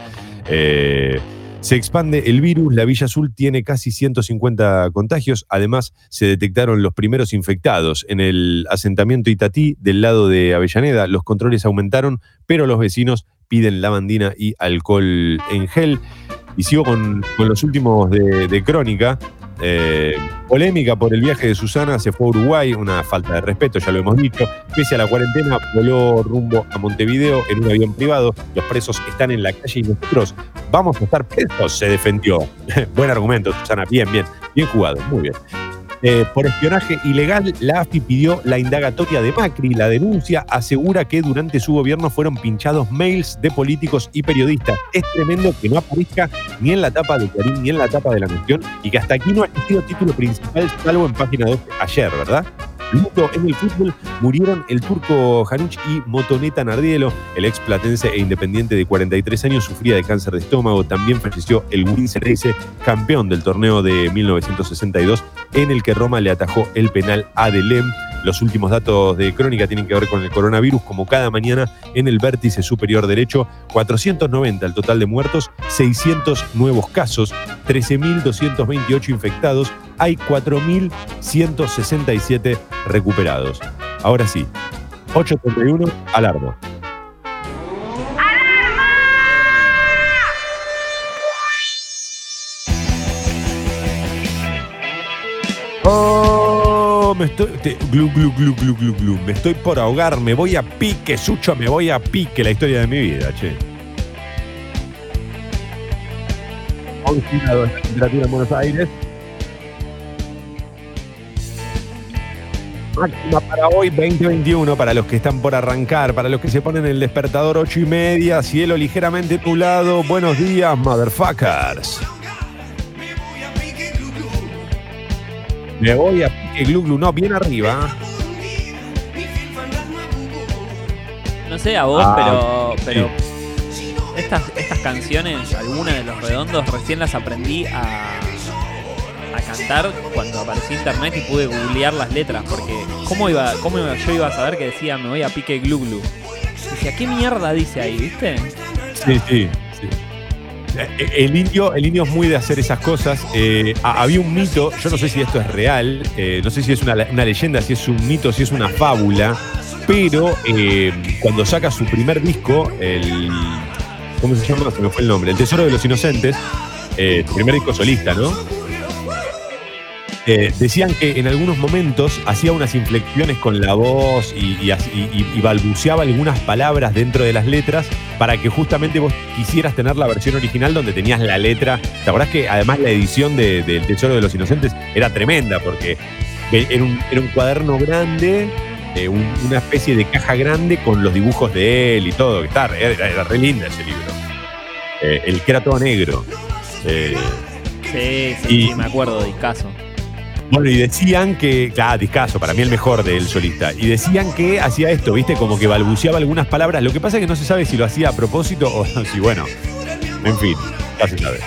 Eh, se expande el virus, la Villa Azul tiene casi 150 contagios, además se detectaron los primeros infectados en el asentamiento Itatí del lado de Avellaneda, los controles aumentaron, pero los vecinos piden lavandina y alcohol en gel. Y sigo con, los últimos de Crónica. Eh, polémica por el viaje de Susana, se fue a Uruguay, una falta de respeto, ya lo hemos dicho. Pese a la cuarentena, voló rumbo a Montevideo en un avión privado. Los presos están en la calle y nosotros vamos a estar presos, se defendió. Buen argumento, Susana, bien, bien, bien jugado, muy bien. Eh, por espionaje ilegal, la AFI pidió la indagatoria de Macri. La denuncia asegura que durante su gobierno fueron pinchados mails de políticos y periodistas. Es tremendo que no aparezca ni en la tapa de Clarín ni en la tapa de la Nación y que hasta aquí no ha existido título principal, salvo en página 2 ayer, ¿verdad? En el fútbol murieron el turco Januch y Motoneta Nardielo, el ex platense e independiente de 43 años, sufría de cáncer de estómago. También falleció el Wincerese, campeón del torneo de 1962, en el que Roma le atajó el penal a Delem. Los últimos datos de crónica tienen que ver con el coronavirus, como cada mañana en el vértice superior derecho, 490 el total de muertos, 600 nuevos casos, 13.228 infectados, hay 4.167 recuperados. Ahora sí, 8.31, alarma. Me estoy. te- glu, glu, glu, glu, glu. Me estoy por ahogar, me voy a pique, Sucho, me voy a pique la historia de mi vida, che. 11 grados la temperatura en Buenos Aires. Máxima para hoy 2021, para los que están por arrancar, para los que se ponen el despertador 8 y media, cielo ligeramente nublado. Buenos días, motherfuckers. Me voy a pique glu glu, no, bien arriba. No sé a vos, Ah, pero, pero estas, estas canciones, algunas de los redondos, recién las aprendí a, a cantar cuando apareció internet y pude googlear las letras, porque ¿cómo iba, cómo iba- yo iba a saber que decía me voy a pique glu glu? Decía, ¿qué mierda dice ahí, viste? Sí, sí, El indio, el indio es muy de hacer esas cosas. Eh, ha- había un mito, yo no sé si esto es real, eh, no sé si es una, una leyenda, si es un mito, si es una fábula, pero eh, cuando saca su primer disco, el. ¿Cómo se llama? Se me fue el nombre. El Tesoro de los Inocentes, eh, su primer disco solista, ¿no? Eh, decían que en algunos momentos hacía unas inflexiones con la voz y, y y- y balbuceaba algunas palabras dentro de las letras para que justamente vos quisieras tener la versión original donde tenías la letra. ¿Te acordás que además la edición de- del Tesoro de los Inocentes era tremenda? Porque era un, era un cuaderno grande, eh, un- una especie de caja grande con los dibujos de él y todo, que está, era, era re linda ese libro. Eh, el que era todo negro. Eh, Sí, sí, Y- sí, me acuerdo de caso. Bueno, y decían que, claro, discaso, para mí el mejor de él solista. Y decían que hacía esto, ¿viste? Como que balbuceaba algunas palabras. Lo que pasa es que no se sabe si lo hacía a propósito o si, bueno, en fin, ya se sabe.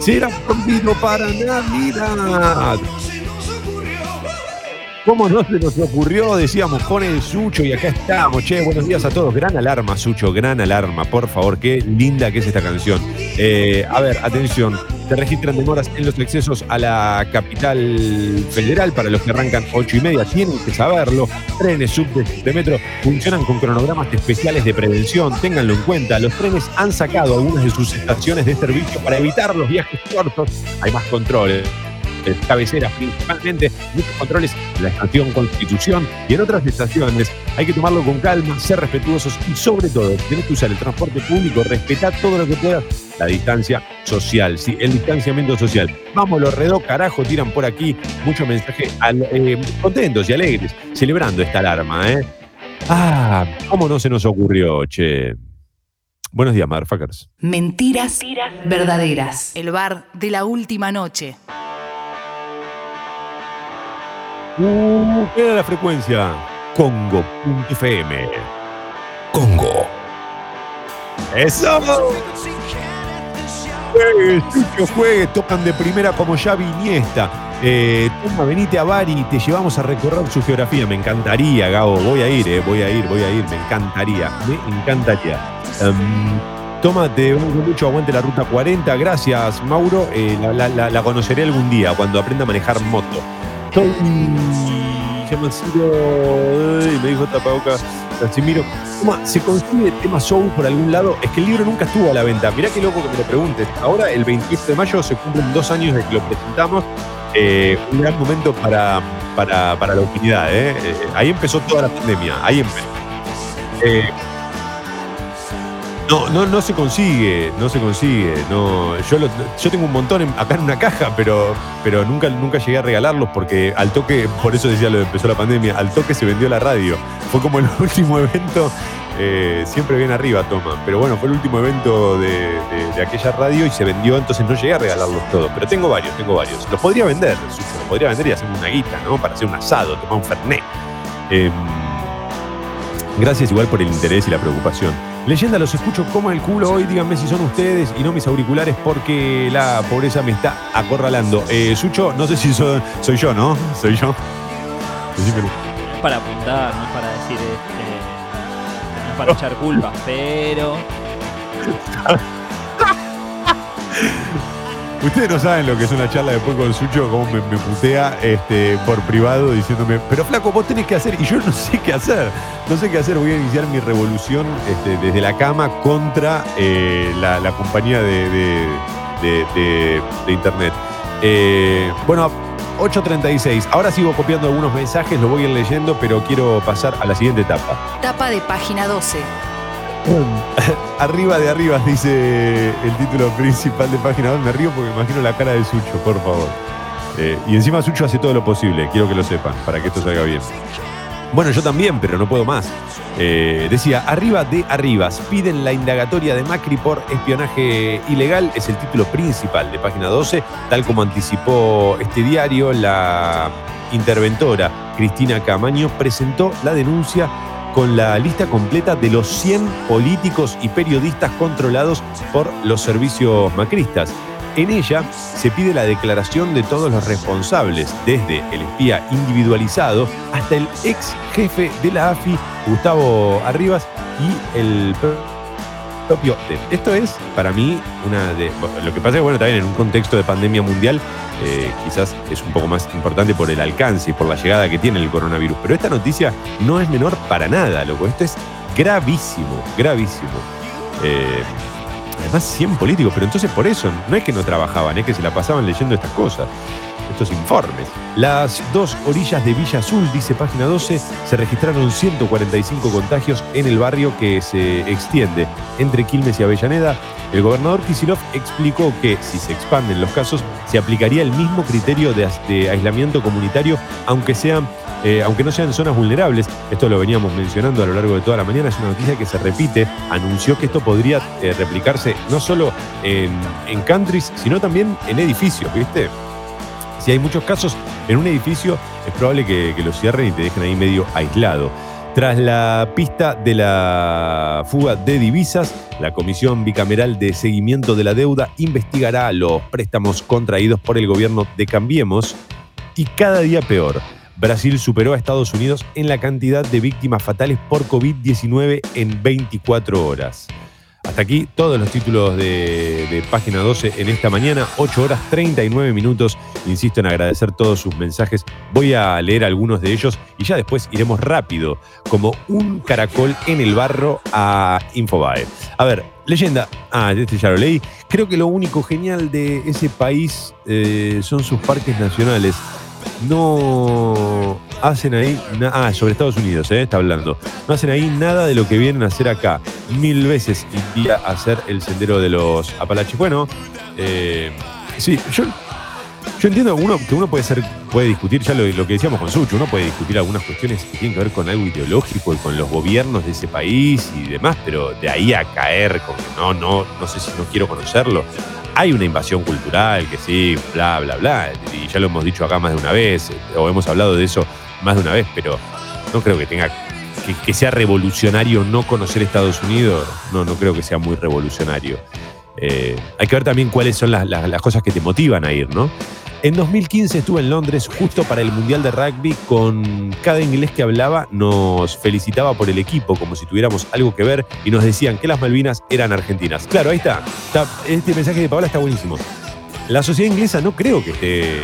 Será prohibido para Navidad. ¿Cómo no se nos ocurrió? Decíamos, con el Sucho y acá estamos. Che, buenos días a todos. Gran alarma, Sucho, gran alarma. Por favor, qué linda que es esta canción. Eh, a ver, atención. Se registran demoras en los accesos a la capital federal para los que arrancan 8 y media. Tienen que saberlo. Trenes, subtes de metro funcionan con cronogramas especiales de prevención. Ténganlo en cuenta. Los trenes han sacado algunas de sus estaciones de servicio para evitar los viajes cortos. Hay más controles cabeceras principalmente, muchos controles en la estación Constitución y en otras estaciones. Hay que tomarlo con calma, ser respetuosos y sobre todo, tenés que usar el transporte público, respetar todo lo que puedas, la distancia social, sí, el distanciamiento social. Vamos, los redó, carajo, tiran por aquí mucho mensaje eh, contentos y alegres, celebrando esta alarma, ¿eh? Ah, ¿cómo no se nos ocurrió, che? Buenos días, motherfuckers. Mentiras verdaderas. El bar de la última noche. Era la frecuencia? Congo.fm. Congo. ¡Eso! Juegue, Sucho, juegue, tocan de primera como ya Iniesta. Eh, toma, venite a Bari y te llevamos a recorrer su geografía. Me encantaría, Gabo. Voy a ir, eh, voy a ir, voy a ir. Me encantaría, me encantaría. Um, toma, te mucho, aguante la ruta 40. Gracias, Mauro. Eh, la conoceré algún día cuando aprenda a manejar moto. Soy Ciro, me dijo Tapaoca Casimiro. ¿Se consigue tema show por algún lado? Es que el libro nunca estuvo a la venta. Mirá qué loco que me lo preguntes. Ahora, el 28 de mayo, se cumplen dos años de que lo presentamos. Eh, un gran momento para, para, para la utilidad. ¿eh? Eh, ahí empezó toda la pandemia. Ahí empezó. No, no, no se consigue, no se consigue. No, yo, yo tengo un montón acá en una caja, pero, pero nunca, nunca llegué a regalarlos porque al toque, por eso decía lo empezó la pandemia, al toque se vendió la radio. Fue como el último evento, eh, siempre bien arriba toma, pero bueno, fue el último evento de, aquella radio y se vendió, entonces no llegué a regalarlos todos. Pero tengo varios, tengo varios. Los podría vender, los podría vender y hacer una guita, ¿no? Para hacer un asado, tomar un fernet. Em, gracias igual por el interés y la preocupación. Leyenda, los escucho como el culo hoy. Díganme si son ustedes y no mis auriculares porque la pobreza me está acorralando. Eh, Sucho, no sé si soy, soy yo, ¿no? Soy yo. No es para apuntar, no es para decir, este, no es para echar culpas, pero... Ustedes no saben lo que es una charla después con Sucho, cómo me, putea este, por privado diciéndome, pero flaco, vos tenés que hacer, y yo no sé qué hacer, no sé qué hacer, voy a iniciar mi revolución este, desde la cama contra eh, la, compañía de, internet. Eh, bueno, 8.36, ahora sigo copiando algunos mensajes, lo voy a ir leyendo, pero quiero pasar a la siguiente etapa. Tapa de página 12. arriba de arriba, dice el título principal de página 2. Me río porque imagino la cara de Sucho, por favor. Eh, y encima Sucho hace todo lo posible, quiero que lo sepan, para que esto salga bien. Bueno, yo también, pero no puedo más. Eh, decía, arriba de arribas, piden la indagatoria de Macri por espionaje ilegal, es el título principal de página 12, tal como anticipó este diario, la interventora Cristina Camaño presentó la denuncia con la lista completa de los 100 políticos y periodistas controlados por los servicios macristas. En ella se pide la declaración de todos los responsables, desde el espía individualizado hasta el ex jefe de la AFI, Gustavo Arribas, y el Esto es, para mí, una de. Lo que pasa es que, bueno, también en un contexto de pandemia mundial, eh, quizás es un poco más importante por el alcance y por la llegada que tiene el coronavirus. Pero esta noticia no es menor para nada, loco. Esto es gravísimo, gravísimo. Eh, además, 100 políticos, pero entonces por eso, no es que no trabajaban, es que se la pasaban leyendo estas cosas. Estos informes. Las dos orillas de Villa Azul, dice página 12, se registraron 145 contagios en el barrio que se extiende entre Quilmes y Avellaneda. El gobernador Kisilov explicó que si se expanden los casos, se aplicaría el mismo criterio de, aislamiento comunitario, aunque sean eh, aunque no sean zonas vulnerables. Esto lo veníamos mencionando a lo largo de toda la mañana, es una noticia que se repite. Anunció que esto podría eh, replicarse no solo en, en countries, sino también en edificios, ¿viste? Si hay muchos casos en un edificio, es probable que, lo cierren y te dejen ahí medio aislado. Tras la pista de la fuga de divisas, la Comisión Bicameral de Seguimiento de la Deuda investigará los préstamos contraídos por el gobierno de Cambiemos y cada día peor. Brasil superó a Estados Unidos en la cantidad de víctimas fatales por COVID-19 en 24 horas. Hasta aquí todos los títulos de, de, página 12 en esta mañana, 8 horas 39 minutos. Insisto en agradecer todos sus mensajes. Voy a leer algunos de ellos y ya después iremos rápido, como un caracol en el barro a Infobae. A ver, leyenda. Ah, este ya lo leí. Creo que lo único genial de ese país eh, son sus parques nacionales no hacen ahí, ah, sobre Estados Unidos, eh, está hablando, no hacen ahí nada de lo que vienen a hacer acá. Mil veces iría a hacer el sendero de los Apalaches. Bueno, eh, sí, yo, yo entiendo uno, que uno puede ser, puede discutir, ya lo, lo, que decíamos con Sucho, uno puede discutir algunas cuestiones que tienen que ver con algo ideológico y con los gobiernos de ese país y demás, pero de ahí a caer con que no, no, no sé si no quiero conocerlo hay una invasión cultural, que sí, bla, bla, bla. Y ya lo hemos dicho acá más de una vez, o hemos hablado de eso más de una vez, pero no creo que tenga. que, sea revolucionario no conocer Estados Unidos. No, no creo que sea muy revolucionario. Eh, hay que ver también cuáles son las cosas que te motivan a ir, ¿no? En 2015 estuve en Londres justo para el Mundial de Rugby. Con cada inglés que hablaba nos felicitaba por el equipo, como si tuviéramos algo que ver, y nos decían que las Malvinas eran argentinas. Claro, ahí está. este mensaje de Paola está buenísimo. La sociedad inglesa no creo que esté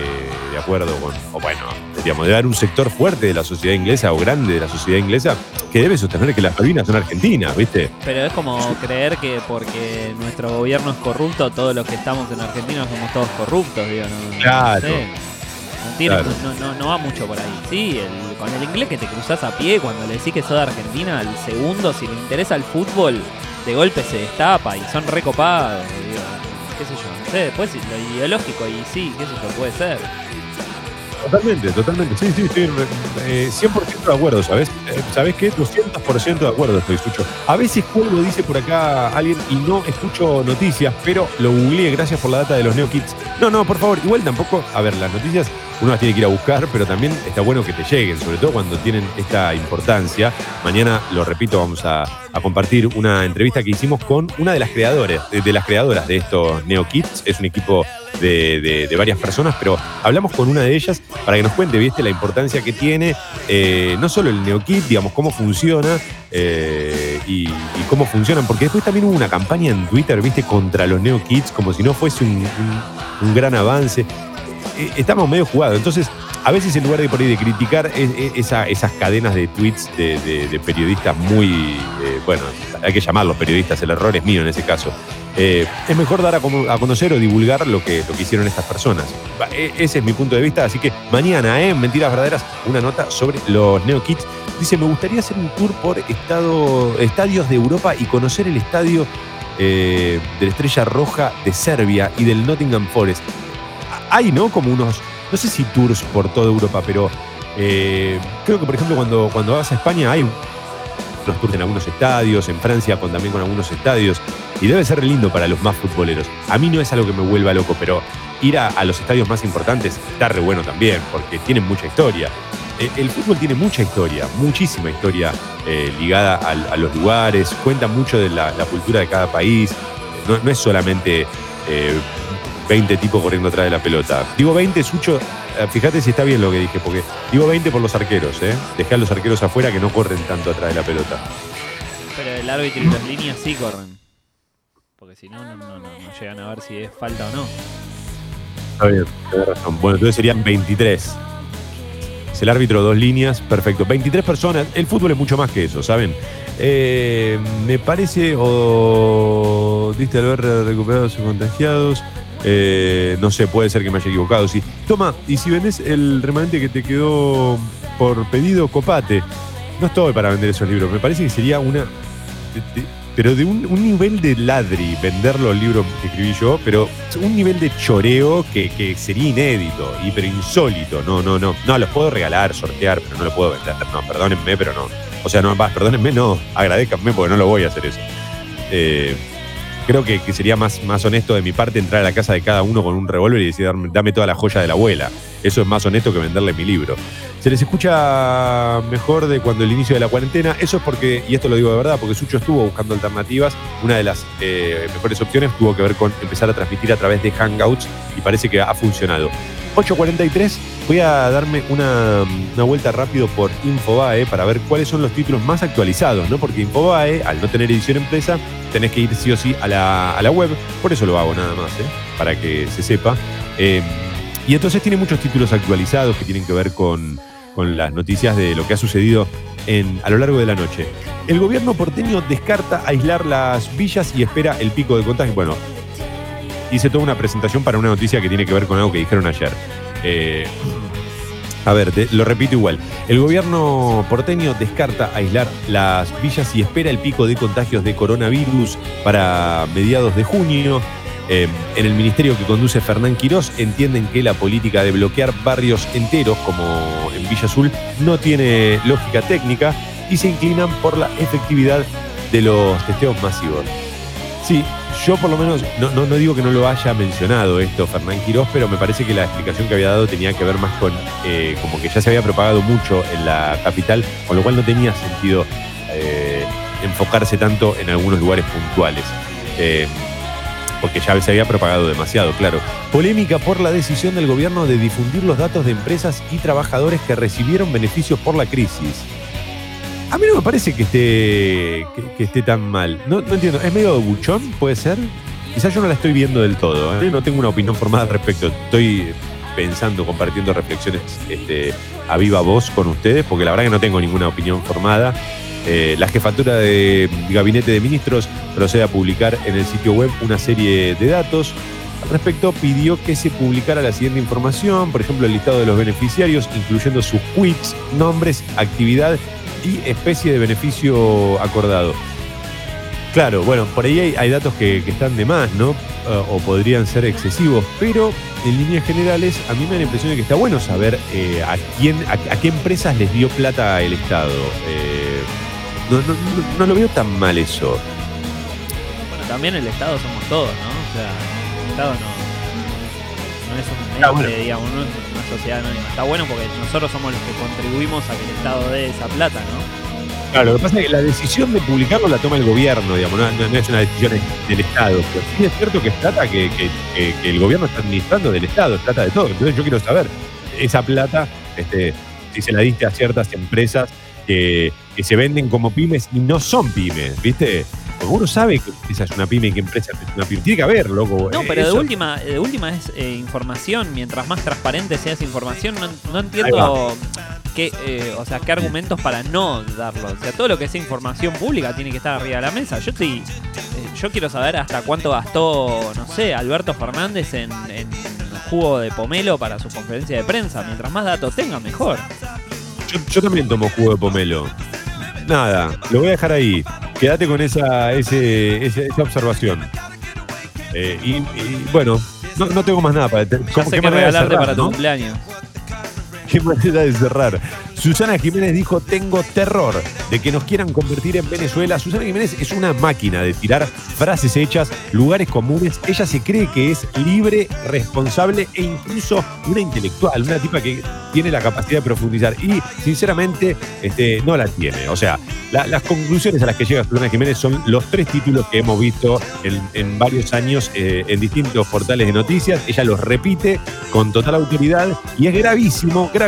de acuerdo con, o bueno, digamos, debe haber un sector fuerte de la sociedad inglesa o grande de la sociedad inglesa que debe sostener que las Malvinas son argentinas, ¿viste? Pero es como creer que porque nuestro gobierno es corrupto, todos los que estamos en Argentina somos todos corruptos, digo, no, claro. no sé. No, tiene, Claro. no, no- no va mucho por ahí. Sí, el- con el inglés que te cruzas a pie, cuando le decís que sos de Argentina, al segundo, si le interesa el fútbol, de golpe se destapa y son recopados. Digo, qué sé yo, no sé, después lo ideológico y sí, qué sé yo, puede ser. Totalmente, totalmente. Sí, sí, estoy eh, 100% de acuerdo, ¿sabes? Eh, ¿Sabes qué? 200% de acuerdo estoy, Sucho. A veces cuelgo, dice por acá alguien, y no escucho noticias, pero lo googleé, gracias por la data de los Neo Kids. No, no, por favor, igual tampoco, a ver, las noticias uno las tiene que ir a buscar, pero también está bueno que te lleguen, sobre todo cuando tienen esta importancia. Mañana, lo repito, vamos a, a compartir una entrevista que hicimos con una de las creadores, de, las creadoras de estos Neo Kids. Es un equipo de, varias personas, pero hablamos con una de ellas para que nos cuente, viste, la importancia que tiene eh, no solo el NeoKit, digamos, cómo funciona eh, y, cómo funcionan, porque después también hubo una campaña en Twitter, viste, contra los NeoKids, como si no fuese un gran avance. Eh, estamos medio jugados, entonces a veces en lugar de por ahí de criticar es- es- esa- esas cadenas de tweets de, periodistas muy, eh, bueno, hay que llamarlos periodistas, el error es mío en ese caso. Eh, es mejor dar a, conocer o divulgar lo que, lo que hicieron estas personas. E- Ese es mi punto de vista, así que mañana, ¿eh? en Mentiras Verdaderas, una nota sobre los Neo Kids. Dice, me gustaría hacer un tour por estado, estadios de Europa y conocer el estadio eh, de la Estrella Roja de Serbia y del Nottingham Forest. Hay, ¿no? Como unos, no sé si tours por toda Europa, pero eh, creo que, por ejemplo, cuando, cuando vas a España hay los tours en algunos estadios, en Francia con, también con algunos estadios, y debe ser lindo para los más futboleros. A mí no es algo que me vuelva loco, pero ir a, los estadios más importantes está re bueno también, porque tienen mucha historia. Eh, El fútbol tiene mucha historia, muchísima historia eh, ligada a, los lugares, cuenta mucho de la, cultura de cada país, no, es solamente 20 tipos corriendo atrás de la pelota. Digo 20, Sucho, eh, fíjate si está bien lo que dije, porque digo 20 por los arqueros, ¿eh? Dejé a los arqueros afuera que no corren tanto atrás de la pelota. Pero el árbitro y las líneas sí corren. Porque si no, no, no, no, llegan a ver si es falta o no. Está bien, tenés razón. Bueno, entonces serían 23. Es el árbitro, dos líneas, perfecto. 23 personas. El fútbol es mucho más que eso, ¿saben? Eh, me parece, o diste al ver recuperados y contagiados. Eh, no sé, puede ser que me haya equivocado. Sí. Toma, y si vendés el remanente que te quedó por pedido, copate. No estoy para vender esos libros. Me parece que sería una. pero de un, nivel de ladri, vender los libros que escribí yo, pero un nivel de choreo que, que sería inédito, y pero insólito. No, no, no. No, los puedo regalar, sortear, pero no los puedo vender. No, perdónenme, pero no. O sea, no, perdónenme, no. Agradezcanme porque no lo voy a hacer eso. Eh, creo que, sería más, más honesto de mi parte entrar a la casa de cada uno con un revólver y decir, dame, dame toda la joya de la abuela. Eso es más honesto que venderle mi libro. Se les escucha mejor de cuando el inicio de la cuarentena. Eso es porque, y esto lo digo de verdad, porque Sucho estuvo buscando alternativas. Una de las eh, mejores opciones tuvo que ver con empezar a transmitir a través de Hangouts y parece que ha funcionado. 8.43, voy a darme una, una vuelta rápido por Infobae para ver cuáles son los títulos más actualizados, ¿no? Porque Infobae, al no tener edición empresa, tenés que ir sí o sí a la, a la web. Por eso lo hago nada más, ¿eh? Para que se sepa. Eh, y entonces tiene muchos títulos actualizados que tienen que ver con, con las noticias de lo que ha sucedido en, a lo largo de la noche. El gobierno porteño descarta aislar las villas y espera el pico de contagio. Bueno, hice toda una presentación para una noticia que tiene que ver con algo que dijeron ayer. Eh, a ver, lo repito igual. El gobierno porteño descarta aislar las villas y espera el pico de contagios de coronavirus para mediados de junio. Eh, en el ministerio que conduce Fernán Quirós entienden que la política de bloquear barrios enteros, como en Villa Azul, no tiene lógica técnica y se inclinan por la efectividad de los testeos masivos. Sí, yo por lo menos, no, no, no digo que no lo haya mencionado esto Fernán Quirós, pero me parece que la explicación que había dado tenía que ver más con eh, como que ya se había propagado mucho en la capital, con lo cual no tenía sentido eh, enfocarse tanto en algunos lugares puntuales. Eh, porque ya se había propagado demasiado, claro. Polémica por la decisión del gobierno de difundir los datos de empresas y trabajadores que recibieron beneficios por la crisis. A mí no me parece que esté, que, esté tan mal. No, no entiendo, ¿es medio buchón? ¿Puede ser? Quizás yo no la estoy viendo del todo. ¿eh? No tengo una opinión formada al respecto. Estoy pensando, compartiendo reflexiones este, a viva voz con ustedes, porque la verdad que no tengo ninguna opinión formada. Eh, la jefatura de Gabinete de Ministros procede a publicar en el sitio web una serie de datos. Al respecto, pidió que se publicara la siguiente información, por ejemplo, el listado de los beneficiarios, incluyendo sus quits, nombres, actividad y especie de beneficio acordado. Claro, bueno, por ahí hay, hay datos que, que están de más, ¿no? Eh, o podrían ser excesivos, pero en líneas generales a mí me da la impresión de que está bueno saber eh, a quién, a, a qué empresas les dio plata el Estado. Eh, no, no- no- no lo veo tan mal eso. Bueno, también el Estado somos todos, ¿no? O sea, el Estado no, no es un ente, Ah, bueno. digamos, no sociedad anónima. Está bueno porque nosotros somos los que contribuimos a que el Estado dé esa plata, ¿no? Claro, lo que pasa es que la decisión de publicarlo la toma el gobierno, digamos, no, es una decisión del Estado. Pero sí es cierto que es plata que, el gobierno está administrando del Estado, es plata de todo. Entonces yo quiero saber, esa plata, este, si se la diste a ciertas empresas que se venden como pymes y no son pymes, ¿viste? Porque uno sabe que esa es una pyme y que empresa es una pyme. Tiene que haber, loco. No, Eh, pero de última, de última es eh, información. Mientras más transparente sea esa información, no, entiendo qué, eh, o sea, qué argumentos para no darlo. O sea, todo lo que sea información pública tiene que estar arriba de la mesa. Yo estoy, eh, yo quiero saber hasta cuánto gastó, no sé, Alberto Fernández en, en jugo de pomelo para su conferencia de prensa. Mientras más datos tenga, mejor. Yo, yo también tomo jugo de pomelo. Nada, lo voy a dejar ahí. Quédate con esa, ese, ese- esa observación. Eh, y, y, bueno, no, no tengo más nada para. Ya ¿cómo- sé qué qué manera de regalarte cerrar, para tu no? cumpleaños. Qué manera de cerrar. Susana Jiménez dijo, tengo terror de que nos quieran convertir en Venezuela. Susana Jiménez es una máquina de tirar frases hechas, lugares comunes. Ella se cree que es libre, responsable e incluso una intelectual, una tipa que tiene la capacidad de profundizar. Y sinceramente este, no la tiene. O sea, la- las conclusiones a las que llega Susana Jiménez son los tres títulos que hemos visto en, en varios años eh, en distintos portales de noticias. Ella los repite con total autoridad y es gravísimo, gravísimo,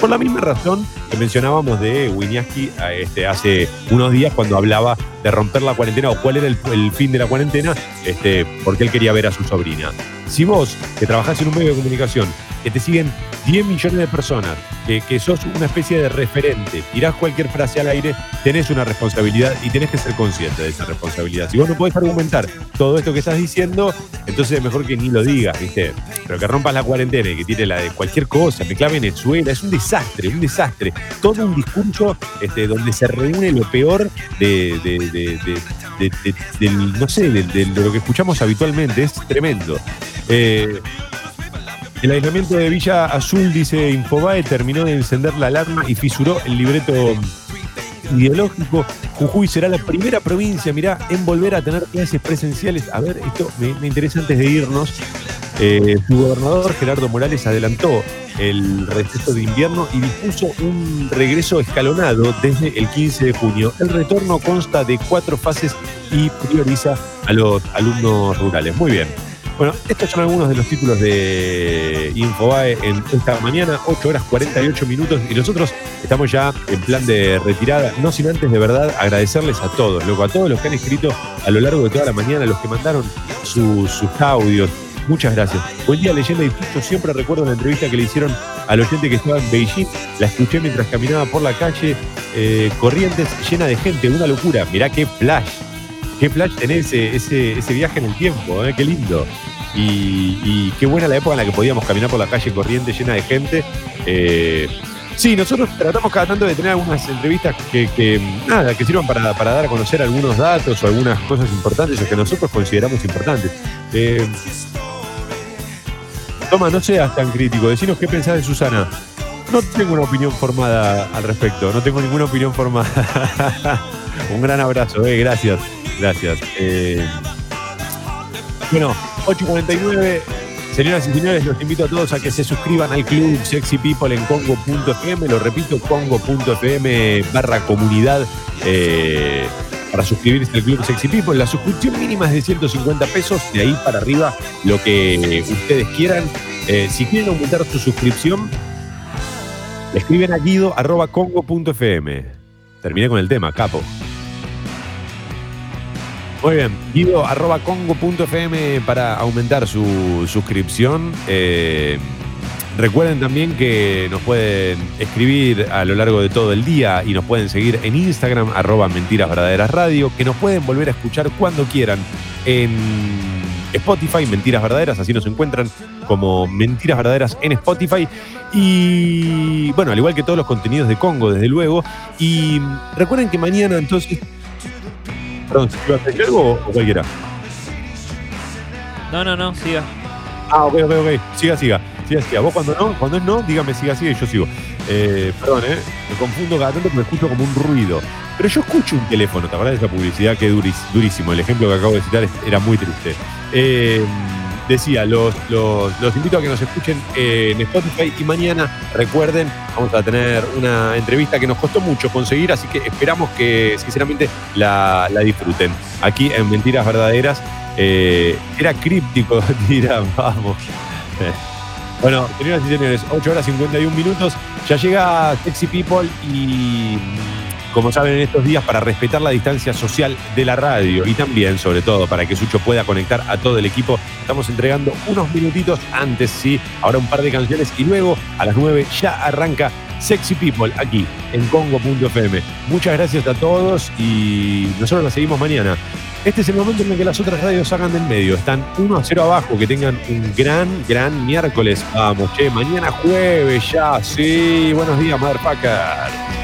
por la misma razón que mencionábamos de Winiaski este, hace unos días cuando hablaba de romper la cuarentena o cuál era el, fin de la cuarentena, este, porque él quería ver a su sobrina. Si vos, que trabajás en un medio de comunicación, que te siguen 10 millones de personas, que, que sos una especie de referente, tirás cualquier frase al aire, tenés una responsabilidad y tenés que ser consciente de esa responsabilidad. Si vos no podés argumentar todo esto que estás diciendo, entonces es mejor que ni lo digas, ¿viste? Pero que rompas la cuarentena y que tire la de cualquier cosa, me clave Venezuela, es un desastre, un desastre. Todo un discurso este, donde se reúne lo peor de, de- de- de- de- de- del, no sé, de lo que escuchamos habitualmente, es tremendo. Eh, el aislamiento de Villa Azul, dice Infobae, terminó de encender la alarma y fisuró el libreto ideológico. Jujuy será la primera provincia, mirá, en volver a tener clases presenciales. A ver, esto me, interesa antes de irnos. Eh, su gobernador Gerardo Morales adelantó el receso de invierno y dispuso un regreso escalonado desde el 15 de junio. El retorno consta de cuatro fases y prioriza a los alumnos rurales. Muy bien. Bueno, estos son algunos de los títulos de Infobae en esta mañana, 8 horas 48 minutos, y nosotros estamos ya en plan de retirada, no sin antes de verdad agradecerles a todos, loco, a todos los que han escrito a lo largo de toda la mañana, los que mandaron sus- audios. Muchas gracias. Buen día, leyenda y Yo siempre recuerdo la entrevista que le hicieron al oyente que estaba en Beijing. La escuché mientras caminaba por la calle eh, Corrientes, llena de gente, una locura. Mirá qué flash. Qué flash tener ese, ese, ese viaje en el tiempo, ¿eh? qué lindo. Y, qué buena la época en la que podíamos caminar por la calle corriente llena de gente. Eh, sí, nosotros tratamos cada tanto de tener algunas entrevistas que, nada, que sirvan para, para dar a conocer algunos datos o algunas cosas importantes o que nosotros consideramos importantes. Eh, Toma, no seas tan crítico. Decinos qué pensás de Susana. No tengo una opinión formada al respecto. No tengo ninguna opinión formada. Un gran abrazo, gracias. Gracias. Eh, bueno, 8.49. Señoras y señores, los invito a todos a que se suscriban al club Sexy People en congo.fm. Lo repito, congo.fm barra comunidad. eh, para suscribirse al club Sexy People. La suscripción mínima es de 150 pesos. De ahí para arriba, lo que ustedes quieran. Eh, si quieren aumentar su suscripción, le escriben a guido arroba congo.fm. Terminé con el tema, capo. Muy bien, guido para aumentar su suscripción. Eh, recuerden también que nos pueden escribir a lo largo de todo el día y nos pueden seguir en Instagram, arroba mentiras radio, que nos pueden volver a escuchar cuando quieran en Spotify, Mentiras Verdaderas, así nos encuentran como Mentiras Verdaderas en Spotify. Y bueno, al igual que todos los contenidos de Congo, desde luego. Y recuerden que mañana entonces... Perdón, ¿se iba a decir algo o cualquiera? No, no, no, siga. Ah, ok, ok, ok. Siga, siga. Siga, siga. Vos cuando no, cuando es no, dígame siga, siga y yo sigo. Eh, perdón, ¿eh? Me confundo cada tanto porque me escucho como un ruido. Pero yo escucho un teléfono, ¿te acuerdas de esa publicidad que es durísimo? El ejemplo que acabo de citar era muy triste. Eh, decía, los, los, invito a que nos escuchen en Spotify y mañana, recuerden, vamos a tener una entrevista que nos costó mucho conseguir, así que esperamos que sinceramente la, la disfruten. Aquí en Mentiras Verdaderas. Eh, era críptico, tira, vamos. Bueno, señoras y señores, 8 horas 51 minutos. Ya llega Sexy People y, como saben, en estos días, para respetar la distancia social de la radio y también, sobre todo, para que Sucho pueda conectar a todo el equipo, estamos entregando unos minutitos antes, sí, ahora un par de canciones y luego a las 9 ya arranca Sexy People aquí en Congo.fm. Muchas gracias a todos y nosotros la seguimos mañana. Este es el momento en el que las otras radios sacan del medio. Están 1 a 0 abajo. Que tengan un gran, gran miércoles. Vamos, che, mañana jueves ya. Sí, buenos días, motherfucker.